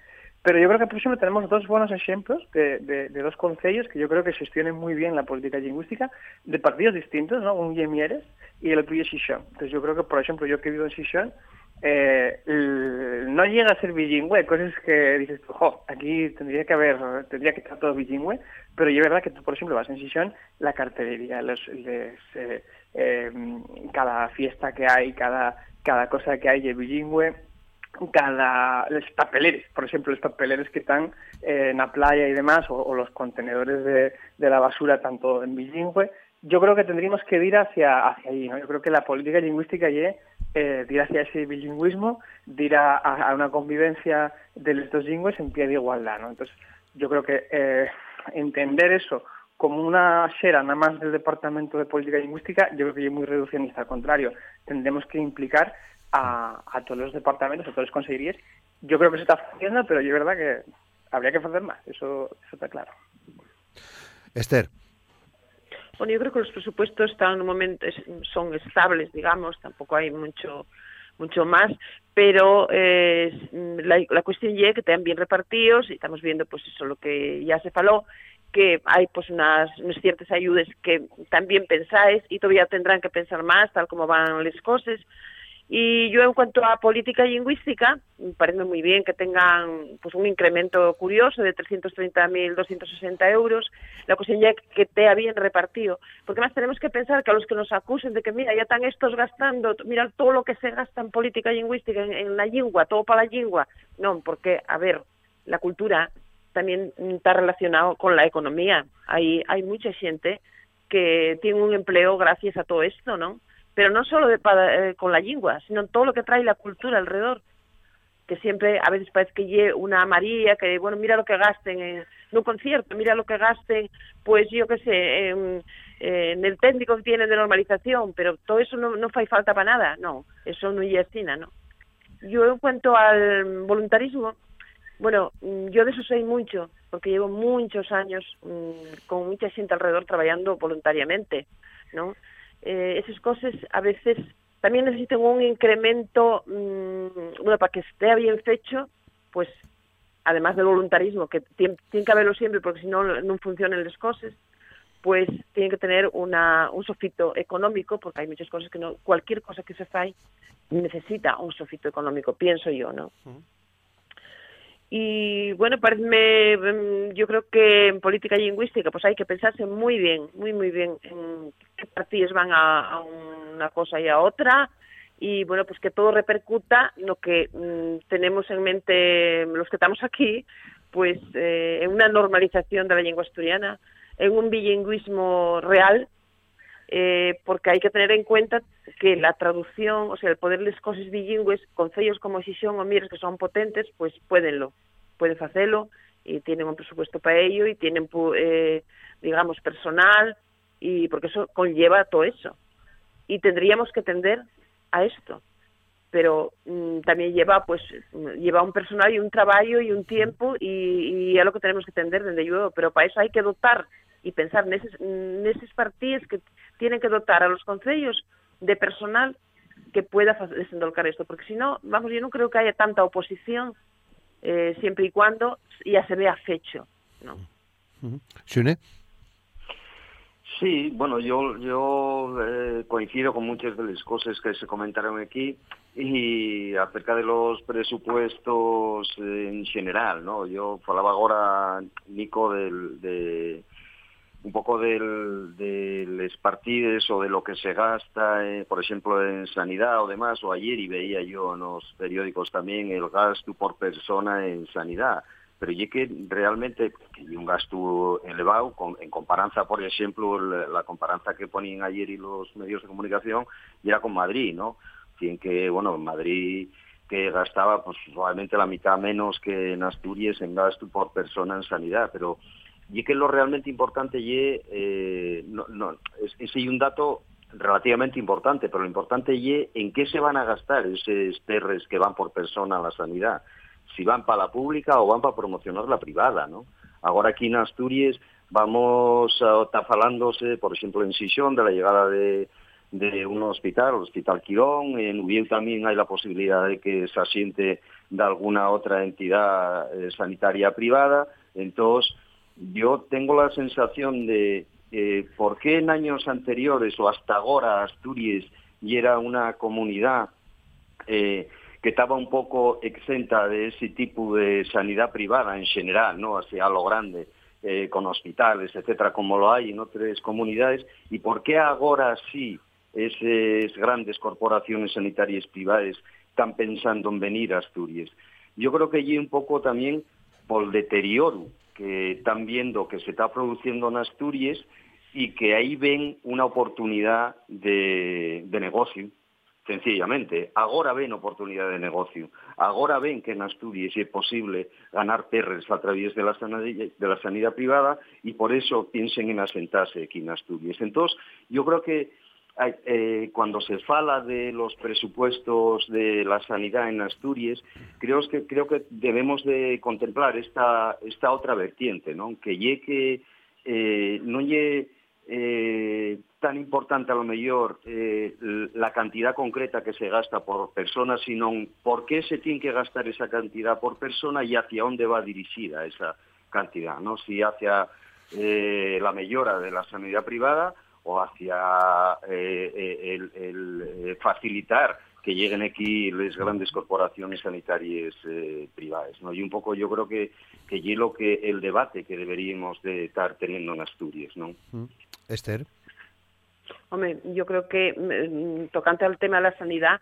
Speaker 4: pero yo creo que por ejemplo tenemos dos buenos ejemplos de, de, de dos concellos que yo creo que gestionen muy bien la política lingüística de partidos distintos, ¿no? Un Yemieres y el otro es. Entonces yo creo que, por ejemplo, yo que vivo en Xixón, eh, no llega a ser bilingüe, cosas que dices, jo, aquí tendría que haber, tendría que estar todo bilingüe, pero es verdad que tú, por ejemplo, vas en Sisión, la cartelería, los, les, eh, eh, cada fiesta que hay, cada, cada cosa que hay es bilingüe, cada los papeleres, por ejemplo, los papeleres que están eh, en la playa y demás, o, los contenedores de, de, la basura, tanto en bilingüe, yo creo que tendríamos que ir hacia, hacia ahí, ¿no? Yo creo que la política lingüística es eh, ir hacia ese bilingüismo, de ir a, a, una convivencia de los dos lingües en pie de igualdad, ¿no? Entonces, yo creo que eh, entender eso como una xera nada más del Departamento de Política Lingüística, yo creo que es muy reduccionista. Al contrario, tendremos que implicar a, todos los departamentos, a todos los consejerías. Yo creo que se está haciendo, pero es verdad que habría que hacer más, eso, eso está claro.
Speaker 2: Esther.
Speaker 3: Bueno, yo creo que los presupuestos están en un momento, son estables, digamos, tampoco hay mucho mucho más, pero eh, la, la, cuestión es que están bien repartidos y estamos viendo pues eso lo que ya se faló que hay pues unas, unas ciertas ayudas que también pensáis y todavía tendrán que pensar más tal como van las cosas y yo en cuanto a política lingüística, me parece muy bien que tengan pues un incremento curioso de 330.260 euros, la cuestión ya que esté bien repartido, porque más tenemos que pensar que a los que nos acusen de que mira, ya están estos gastando, mira todo lo que se gasta en política lingüística, en, en la lengua, todo para la lengua, no, porque, a ver, la cultura también está relacionado con la economía, hay, hay mucha gente que tiene un empleo gracias a todo esto, ¿no?, pero no solo de, eh, con la lengua, sino todo lo que trae la cultura alrededor que siempre a veces parece que lle una María que bueno mira lo que gasten en un concierto mira lo que gasten pues yo qué sé en, en el técnico que tienen de normalización pero todo eso no, no fai falta para nada no eso no es así no. Yo en cuanto al voluntarismo bueno yo de eso sé mucho porque llevo muchos años mmm, con mucha gente alrededor trabajando voluntariamente no eh, esas cosas a veces también necesitan un incremento, mmm, bueno, para que esté bien fecho, pues además del voluntarismo, que tiene, que haberlo siempre porque si no no funcionan las cosas, pues tiene que tener una, un sofito económico, porque hay muchas cosas que no, cualquier cosa que se fai necesita un sofito económico, pienso yo, ¿no? Y bueno, parece, mm, yo creo que en política lingüística pues hay que pensarse muy bien, muy, muy bien en qué partidos van a, una cosa y a otra. Y bueno, pues que todo repercuta lo que mmm, tenemos en mente los que estamos aquí, pues eh, en una normalización de la lengua asturiana, en un bilingüismo real, eh, porque hay que tener en cuenta que la traducción, o sea, el poder las cosas bilingües, concellos como Xixón o Mieres, que son potentes, pues puedenlo, pueden hacerlo, y tienen un presupuesto para ello, y tienen, eh, digamos, personal, y porque eso conlleva todo eso. Y tendríamos que tender a esto. Pero mmm, también lleva, pues, lleva un personal y un trabajo y un tiempo, y, y es lo que tenemos que tender desde yo. Pero para eso hay que dotar y pensar en esos partidos que tienen que dotar a los concellos de personal que pueda desendolcar esto, porque si no, vamos, yo no creo que haya tanta oposición eh, siempre y cuando ya se vea fecho, ¿no?
Speaker 2: ¿Xune?
Speaker 5: Sí, bueno, yo, yo eh, coincido con muchas de las cosas que se comentaron aquí y acerca de los presupuestos en general, ¿no? Yo falaba ahora, Nico, del, de un poco del, de los partidos o de lo que se gasta, eh, por ejemplo, en sanidad o demás, o ayer y veía yo en los periódicos también el gasto por persona en sanidad, pero y que realmente hay un gasto elevado con, en comparanza, por ejemplo, la, comparanza que ponían ayer y los medios de comunicación, era con Madrid, ¿no? Tienen que, bueno, Madrid que gastaba pues probablemente la mitad menos que en Asturias en gasto por persona en sanidad, pero y que lo realmente importante y eh, es, es un dato relativamente importante, pero lo importante y en qué se van a gastar esos perres que van por persona a la sanidad, si van para la pública o van para promocionar la privada, ¿no? Ahora aquí en Asturias vamos a estar falándose, por ejemplo, en Sisión, de la llegada de, de un hospital, el Hospital Quirón, en Ubiel también hay la posibilidad de que se asiente de alguna otra entidad eh, sanitaria privada, entonces yo tengo la sensación de eh, por qué en años anteriores o hasta ahora Asturias y era una comunidad eh, que estaba un poco exenta de ese tipo de sanidad privada en general, ¿no? Hacia lo grande, eh, con hospitales, etcétera, como lo hay en otras comunidades, y por qué ahora sí esas grandes corporaciones sanitarias privadas están pensando en venir a Asturias. Yo creo que allí un poco también por el deterioro están viendo que se está produciendo en Asturias y que ahí ven una oportunidad de, de negocio, sencillamente. Ahora ven oportunidad de negocio. Ahora ven que en Asturias es posible ganar perres a través de la, sanidad, de la sanidad privada y por eso piensen en asentarse aquí en Asturias. Entonces, yo creo que eh, cuando se fala de los presupuestos de la sanidad en Asturias, creo que creo que debemos de contemplar esta esta otra vertiente, ¿no? Que llegue eh, no llegue eh, tan importante a lo mejor eh, la cantidad concreta que se gasta por persona, sino por qué se tiene que gastar esa cantidad por persona y hacia dónde va dirigida esa cantidad, ¿no? Si hacia la mejora de la sanidad privada o hacia eh, eh, el, el, eh, facilitar que lleguen aquí las grandes corporaciones sanitarias eh, privadas. ¿no? Y un poco yo creo que, que es lo que el debate que deberíamos de estar teniendo en Asturias. ¿no?
Speaker 2: Mm. Esther.
Speaker 3: Hombre, yo creo que mm, tocante al tema de la sanidad,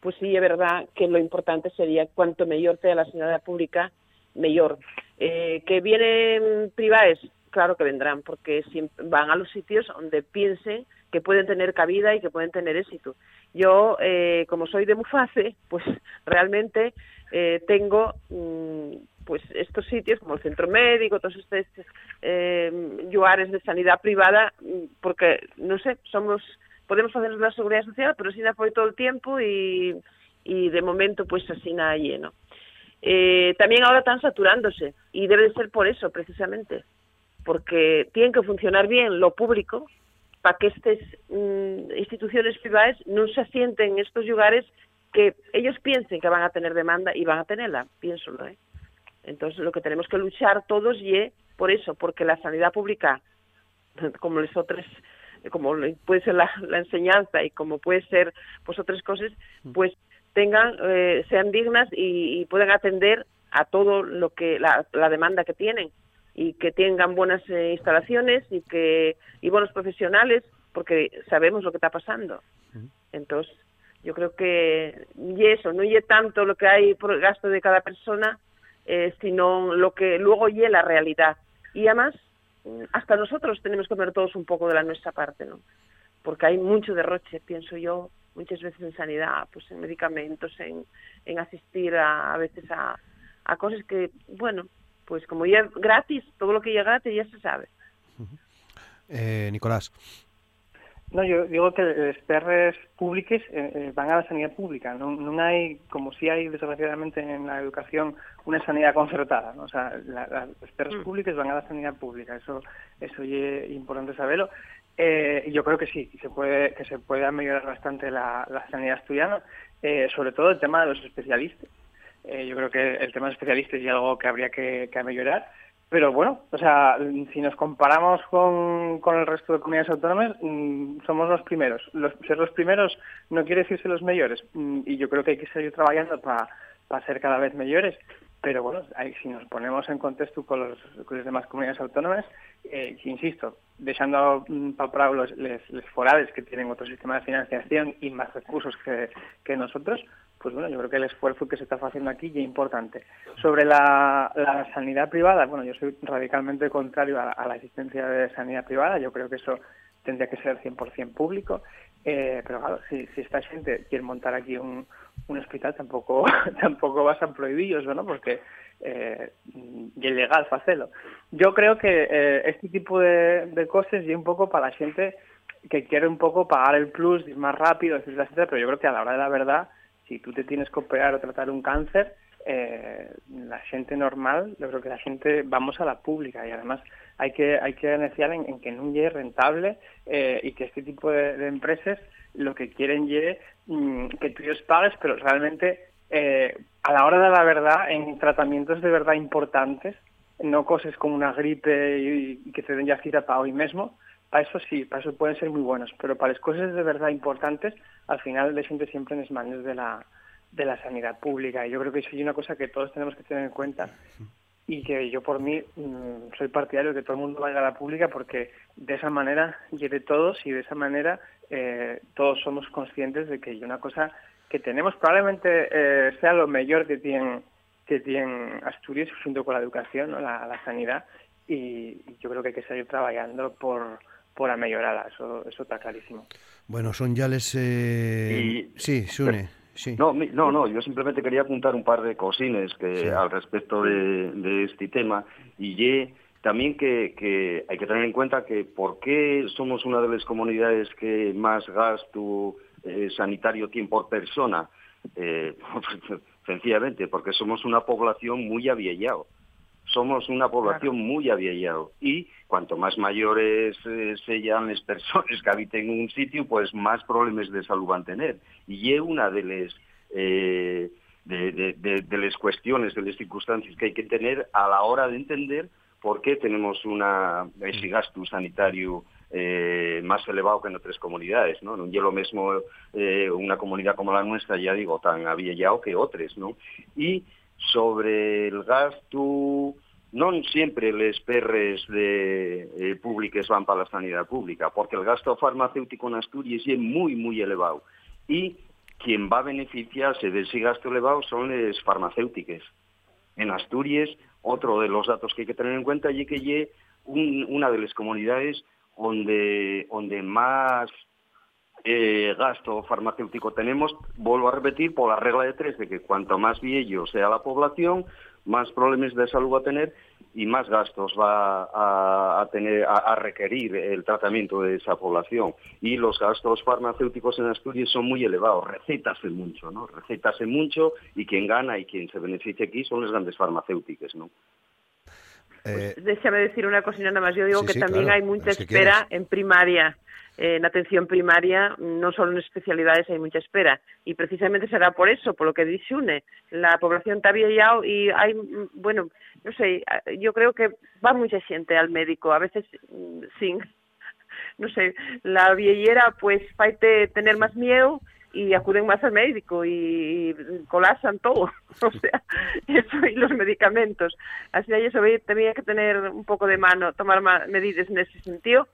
Speaker 3: pues sí, es verdad que lo importante sería cuanto mayor sea la sanidad pública, mejor. Eh, que vienen privadas, claro que vendrán, porque van a los sitios donde piensen que pueden tener cabida y que pueden tener éxito. Yo, eh, como soy de Muface, pues (laughs) realmente eh, tengo mm, pues estos sitios como el centro médico, todos estos eh, lugares de sanidad privada, mm, porque, no sé, somos podemos hacer la seguridad social, pero sin apoyo todo el tiempo y, y de momento pues así nada lleno. Eh, también ahora están saturándose y debe de ser por eso precisamente, porque tienen que funcionar bien lo público para que estas mm, instituciones privadas no se asienten en estos lugares que ellos piensen que van a tener demanda y van a tenerla, pienso. ¿eh? Entonces lo que tenemos que luchar todos y por eso, porque la sanidad pública, (laughs) como les otras como puede ser la, enseñanza y como puede ser pues otras cosas, pues tengan, eh, sean dignas y, puedan atender a todo lo que la, demanda que tienen y que tengan buenas eh, instalaciones y que y buenos profesionales porque sabemos lo que está pasando. Entonces, yo creo que y eso, no y tanto lo que hay por el gasto de cada persona, eh, sino lo que luego y la realidad. Y además, hasta nosotros tenemos que poner todos un poco de la nuestra parte, ¿no? Porque hay mucho derroche, pienso yo, muchas veces en sanidad, pues en medicamentos, en, en asistir a, a veces a, a cosas que, bueno, pues como ya es gratis, todo lo que ya es gratis ya se sabe.
Speaker 2: Eh, Nicolás.
Speaker 4: No, yo digo que los PRs públicos eh, eh, van a la sanidad pública. No, no hay, como si hay desgraciadamente en la educación, una sanidad concertada. ¿no? O sea, la, los PRs mm. públicos van a la sanidad pública. Eso, eso es importante saberlo. Eh, yo creo que sí, que se puede, que se puede mejorar bastante la, sanidad estudiana, eh, sobre todo el tema de los especialistas. Eh, yo creo que el tema de especialistas es algo que habría que, mejorar. Pero bueno, o sea, si nos comparamos con, con el resto de comunidades autónomas, mm, somos los primeros. Los, ser los primeros no quiere decir ser los mejores. Mm, y yo creo que hay que seguir trabajando para ser cada vez mejores. Pero bueno, si nos ponemos en contexto con, los, las demás comunidades autónomas, eh, insisto, dejando mm, para los, los, forales que tienen otro sistema de financiación y más recursos que, que, nosotros, pues bueno, yo creo que el esfuerzo que se está haciendo aquí es importante. Sobre la, sanidad privada, bueno, yo soy radicalmente contrario a, la existencia de sanidad privada, yo creo que eso tendría que ser 100% público, eh, pero claro, si, si esta gente quiere montar aquí un, un hospital tampoco (laughs) tampoco vas a prohibirlos, ¿no? Porque eh, es legal hacerlo. Yo creo que eh, este tipo de, de cosas y un poco para la gente que quiere un poco pagar el plus, más rápido, etcétera, etcétera, pero yo creo que a la hora de la verdad, si tú te tienes que operar o tratar un cáncer, eh, la gente normal, yo creo que la gente vamos a la pública y además hay que hay que iniciar en, que no es rentable eh, y que este tipo de, empresas lo que quieren es mm, que tú ellos pagues, pero realmente eh, a la hora de la verdad, en tratamientos de verdad importantes, no cosas como una gripe y, que te den ya cita para hoy mismo, para eso sí, para eso pueden ser muy buenos, pero para las cosas de verdad importantes, al final de siempre siempre en las manos de la, de la sanidad pública. Y yo creo que eso es una cosa que todos tenemos que tener en cuenta y que yo por mí mm, soy partidario de que todo el mundo vaya a la pública porque de esa manera lleve todos y de esa manera eh, todos somos conscientes de que hay una cosa que tenemos probablemente eh, sea lo mejor que tienen que tienen Asturias junto con la educación, la, sanidad y, yo creo que hay que seguir trabajando por por mejorarla, eso, eso está clarísimo.
Speaker 2: Bueno, son ya les... Eh... Sí, Sune.
Speaker 5: No, no, no, yo simplemente quería apuntar un par de cosines que al respecto de, este tema y también que, hay que tener en cuenta que por qué somos una de las comunidades que más gasto eh, sanitario tiene por persona, eh, (laughs) sencillamente porque somos una población muy aviellado somos una población muy aviellado y cuanto más mayores eh, sean las (laughs) personas que habiten en un sitio, pues más problemas de salud van a tener. Y es una de las eh, de, las cuestiones, de las circunstancias que hay que tener a la hora de entender por qué tenemos una, ese gasto sanitario eh, más elevado que en otras comunidades, ¿no? No es lo mismo una comunidad como la nuestra, ya digo, tan aviellado que otras, ¿no? Y sobre el gasto non siempre les perres de eh, públicas van para la sanidad pública, porque el gasto farmacéutico en Asturias es muy, muy elevado. Y quien va a beneficiarse de ese gasto elevado son las farmacéuticas. En Asturias, otro de los datos que hay que tener en cuenta es que es una de las comunidades donde, donde más eh, gasto farmacéutico tenemos, vuelvo a repetir, por la regla de tres, de que cuanto más viejo sea la población, más problemas de salud va a tener y más gastos va a, tener a, requerir el tratamiento de esa población. Y los gastos farmacéuticos en Asturias son muy elevados. Recetase mucho no recetase mucho y quien gana y quien se beneficia aquí son las grandes farmacéuticas no
Speaker 3: eh, pues déjame decir una cosina nada más. Yo digo que también hay mucha espera en primaria en atención primaria, no solo en especialidades hay mucha espera. Y precisamente será por eso, por lo que dice UNE. La población está vieja y hay, bueno, no sé, yo creo que va mucha gente al médico, a veces mm, sin, (laughs) no sé, la viejera pues faite tener más miedo y acuden más al médico y, colapsan todo, (laughs) o sea, eso y los medicamentos. Así que eso tenía que tener un poco de mano, tomar medidas en ese sentido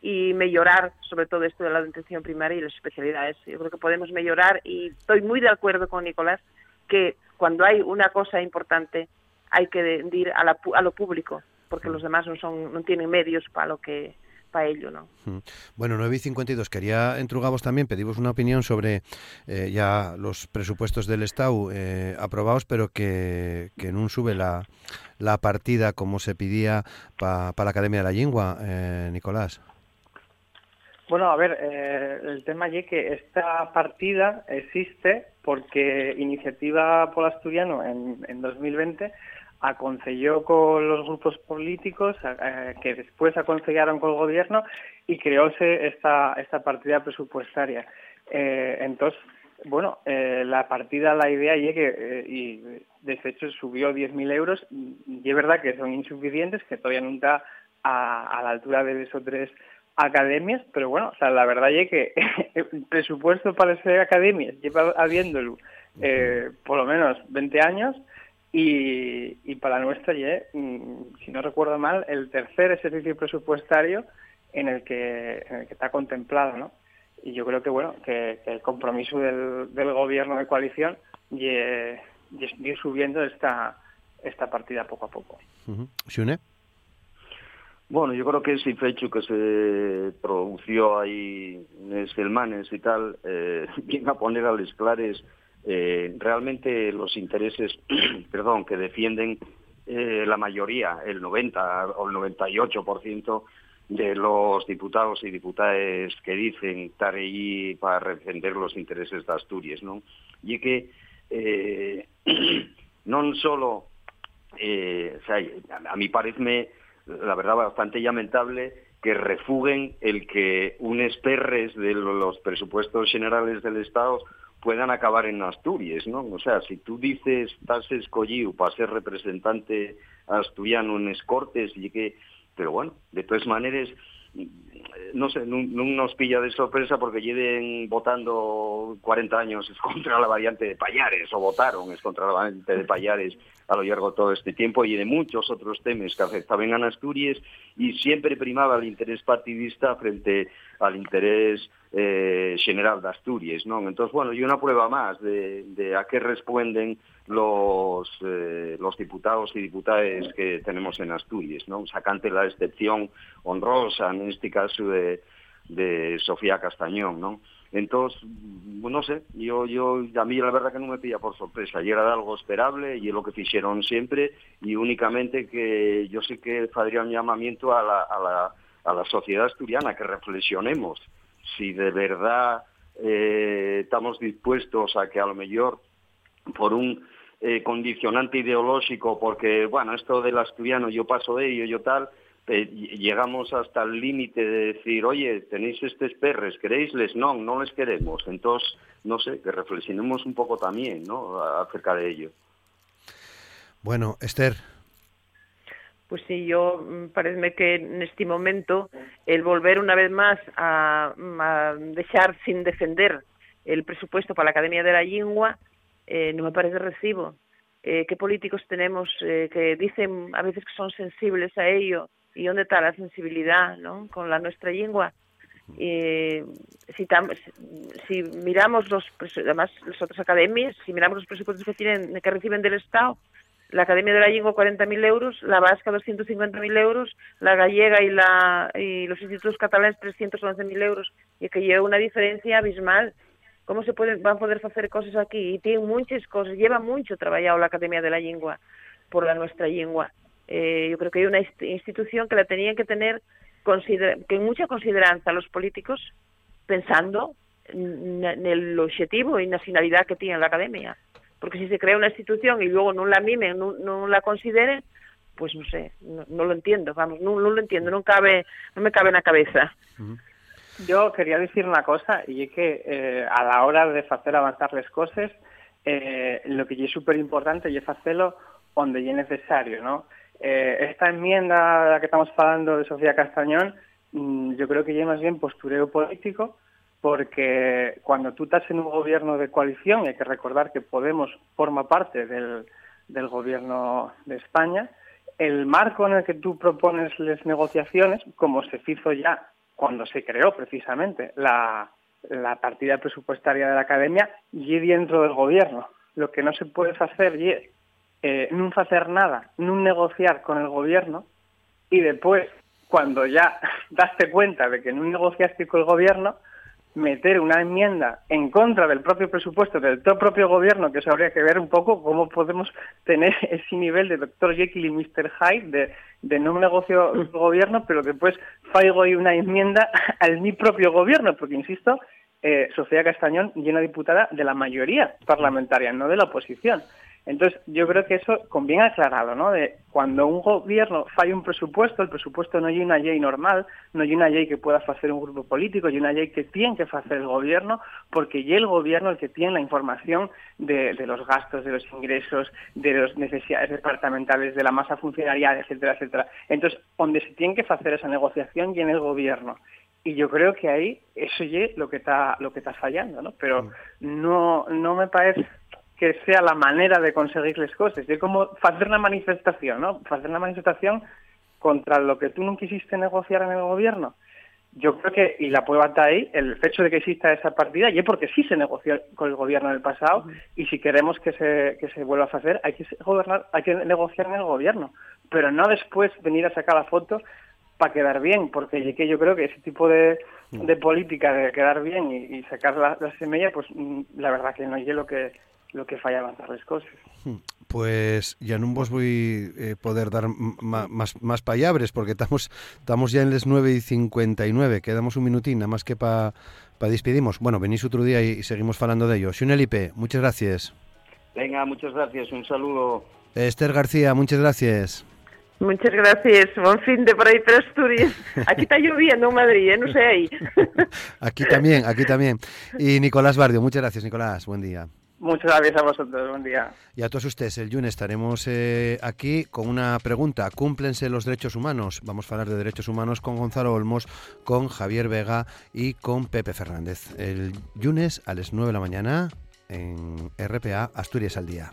Speaker 3: y mejorar sobre todo esto de la atención primaria y las especialidades. Yo creo que podemos mejorar y estoy muy de acuerdo con Nicolás que cuando hay una cosa importante hay que ir a, la, a lo público porque los demás no son no tienen medios para lo que para ello, ¿no?
Speaker 2: Bueno, 9 y 52, quería entrugamos también, pedimos una opinión sobre eh, ya los presupuestos del Estado eh, aprobados, pero que, que no sube la, la partida como se pedía para la Academia de la Lengua, eh, Nicolás.
Speaker 4: Bueno, a ver, el tema es que esta partida existe porque Iniciativa por Asturiano en, en 2020 aconselló con los grupos políticos eh, que después aconsellaron con el gobierno y creóse esta, esta partida presupuestaria. Eh, entonces, bueno, eh, la partida, la idea es que, y de hecho subió 10.000 euros, y es verdad que son insuficientes, que todavía no está a, la altura de esos tres academias, pero bueno, o sea, la verdad es que (laughs) el presupuesto para esas academias lleva habiéndolo por lo menos 20 años, y, y para nuestra, ya, mm, si no recuerdo mal, el tercer ejercicio presupuestario en el que, en el que está contemplado, ¿no? Y yo creo que, bueno, que, el compromiso del, del, gobierno de coalición y, ir subiendo esta, esta partida poco a poco.
Speaker 2: Uh
Speaker 5: Bueno, yo creo que ese fecho que se produjo ahí en Selmanes y tal, eh, (laughs) viene a poner a los clares eh, realmente los intereses, (clears throat) perdón, que defienden eh, la mayoría, el 90 o el 98% de los diputados y diputadas que dicen estar allí para defender los intereses de Asturias, ¿no? Y que eh, (clears throat) no solo, a mí parece, la verdad, bastante lamentable que refuguen el que un esperres de los presupuestos generales del Estado puedan acabar en Asturias, ¿no? O sea, si tú dices, estás escogido para ser representante asturiano en Escortes, y que, pero bueno, de todas maneras, no sé, no, nos pilla de sorpresa porque lleven votando 40 años contra la variante de Payares, o votaron es contra la variante de Payares a lo largo de todo este tiempo y de muchos otros temas que afectaban a Asturias y siempre primaba el interés partidista frente al interés eh, general de Asturias, ¿no? Entonces, bueno, y una prueba más de, de a qué responden los, eh, los diputados y diputadas que tenemos en Asturias, ¿no? Sacante la excepción honrosa, en este caso de, de Sofía Castañón, ¿no? Entonces, no sé, yo, yo, a mí la verdad que no me pilla por sorpresa, y era algo esperable y es lo que hicieron siempre y únicamente que yo sé que haría un llamamiento a la, a la, a la sociedad asturiana, que reflexionemos si de verdad eh, estamos dispuestos a que a lo mejor por un eh, condicionante ideológico, porque, bueno, esto del asturiano yo paso de ello, yo tal, eh, llegamos hasta el límite de decir, oye, tenéis estos perres, ¿queréisles? No, no les queremos. Entonces, no sé, que reflexionemos un poco también, ¿no?, acerca de ello.
Speaker 2: Bueno, Esther.
Speaker 3: Pues sí, yo mm, parece que en este momento el volver una vez más a, dejar sin defender el presupuesto para la Academia de la Lengua eh, no me parece recibo. Eh, ¿Qué políticos tenemos eh, que dicen a veces que son sensibles a ello y dónde está la sensibilidad ¿no? con la nuestra lengua. si, si miramos los además las otras academias si miramos los presupuestos que tienen que reciben del Estado la Academia de la Lengua 40.000 euros, la Vasca 250.000 euros, la Gallega y, la, y los institutos catalanes 311.000 euros, y que lleva una diferencia abismal. ¿Cómo se pueden, van a poder hacer cosas aquí? Y tienen muchas cosas, lleva mucho trabajado la Academia de la Lengua por la nuestra lengua. Eh, yo creo que hay una institución que la tenían que tener considera que mucha consideranza los políticos pensando en el objetivo y la finalidad que tiene la academia. Porque si se crea una institución y luego no la mimen, no, no la consideren, pues no sé, no, lo entiendo, vamos, no, no, lo entiendo, no cabe, no me cabe en la cabeza.
Speaker 4: Yo quería decir una cosa, y es que eh, a la hora de hacer avanzar las cosas, eh, lo que es súper importante es hacerlo donde es necesario, ¿no? Eh, esta enmienda de la que estamos hablando de Sofía Castañón, mm, yo creo que ya más bien postureo político, porque cuando tú estás en un gobierno de coalición, hay que recordar que Podemos forma parte del, gobierno de España, el marco en el que tú propones las negociaciones, como se hizo ya cuando se creó precisamente la, partida presupuestaria de la academia, y dentro del gobierno. Lo que no se puede hacer y eh, no hacer nada, no negociar con el gobierno y después, cuando ya (laughs) daste cuenta de que no negociaste con el gobierno, meter una enmienda en contra del propio presupuesto del propio gobierno, que eso habría que ver un poco cómo podemos tener (laughs) ese nivel de Dr. Jekyll y Mr. Hyde de, no negocio gobierno, pero después faigo ahí una enmienda (laughs) al mi propio gobierno, porque insisto, eh, Sofía Castañón llena diputada de la mayoría parlamentaria, no de la oposición. Entonces, yo creo que eso conviene aclarado, ¿no? De cuando un gobierno falla un presupuesto, el presupuesto no hay una ley normal, no hay una ley que pueda hacer un grupo político, hay una ley que tiene que hacer el gobierno, porque ya el gobierno el que tiene la información de, los gastos, de los ingresos, de las necesidades departamentales, de la masa funcionarial, etcétera, etcétera. Entonces, donde se tiene que hacer esa negociación y en el gobierno y yo creo que ahí eso es lo que está lo que está fallando no pero no no me parece que sea la manera de conseguir las cosas. Es como hacer una manifestación, ¿no? Hacer una manifestación contra lo que tú no quisiste negociar en el gobierno. Yo creo que, y la prueba está ahí, el hecho de que exista esa partida, y es porque sí se negoció con el gobierno en el pasado, y si queremos que se, que se vuelva a hacer, hay que gobernar, hay que negociar en el gobierno, pero no después venir a sacar la foto para quedar bien, porque yo creo que ese tipo de, de política de quedar bien y, sacar la, la, semilla, pues mm, la verdad que no es lo que lo que falla avanzar las cosas. Hmm.
Speaker 2: Pues ya no vos voy a eh, poder dar más, más payabres porque estamos estamos ya en las 9 y 59, quedamos un minutín, nada más que para pa despedimos. Bueno, venís otro día y, seguimos hablando de ello. Xunelipe, muchas gracias.
Speaker 5: Venga, muchas gracias, un saludo.
Speaker 2: Esther García, muchas gracias.
Speaker 3: Muchas gracias. Buen fin de por ahí para Asturias. Aquí está lloviendo en Madrid, ¿eh? no sé ahí. (laughs)
Speaker 2: aquí también, aquí también. Y Nicolás Bardio, muchas gracias, Nicolás. Buen día.
Speaker 4: Muchas gracias a vosotros, buen día.
Speaker 2: Y a todos ustedes, el lunes estaremos eh, aquí con una pregunta. ¿Cúmplense los derechos humanos? Vamos a hablar de derechos humanos con Gonzalo Olmos, con Javier Vega y con Pepe Fernández. El lunes a las 9 de la mañana en RPA Asturias al Día.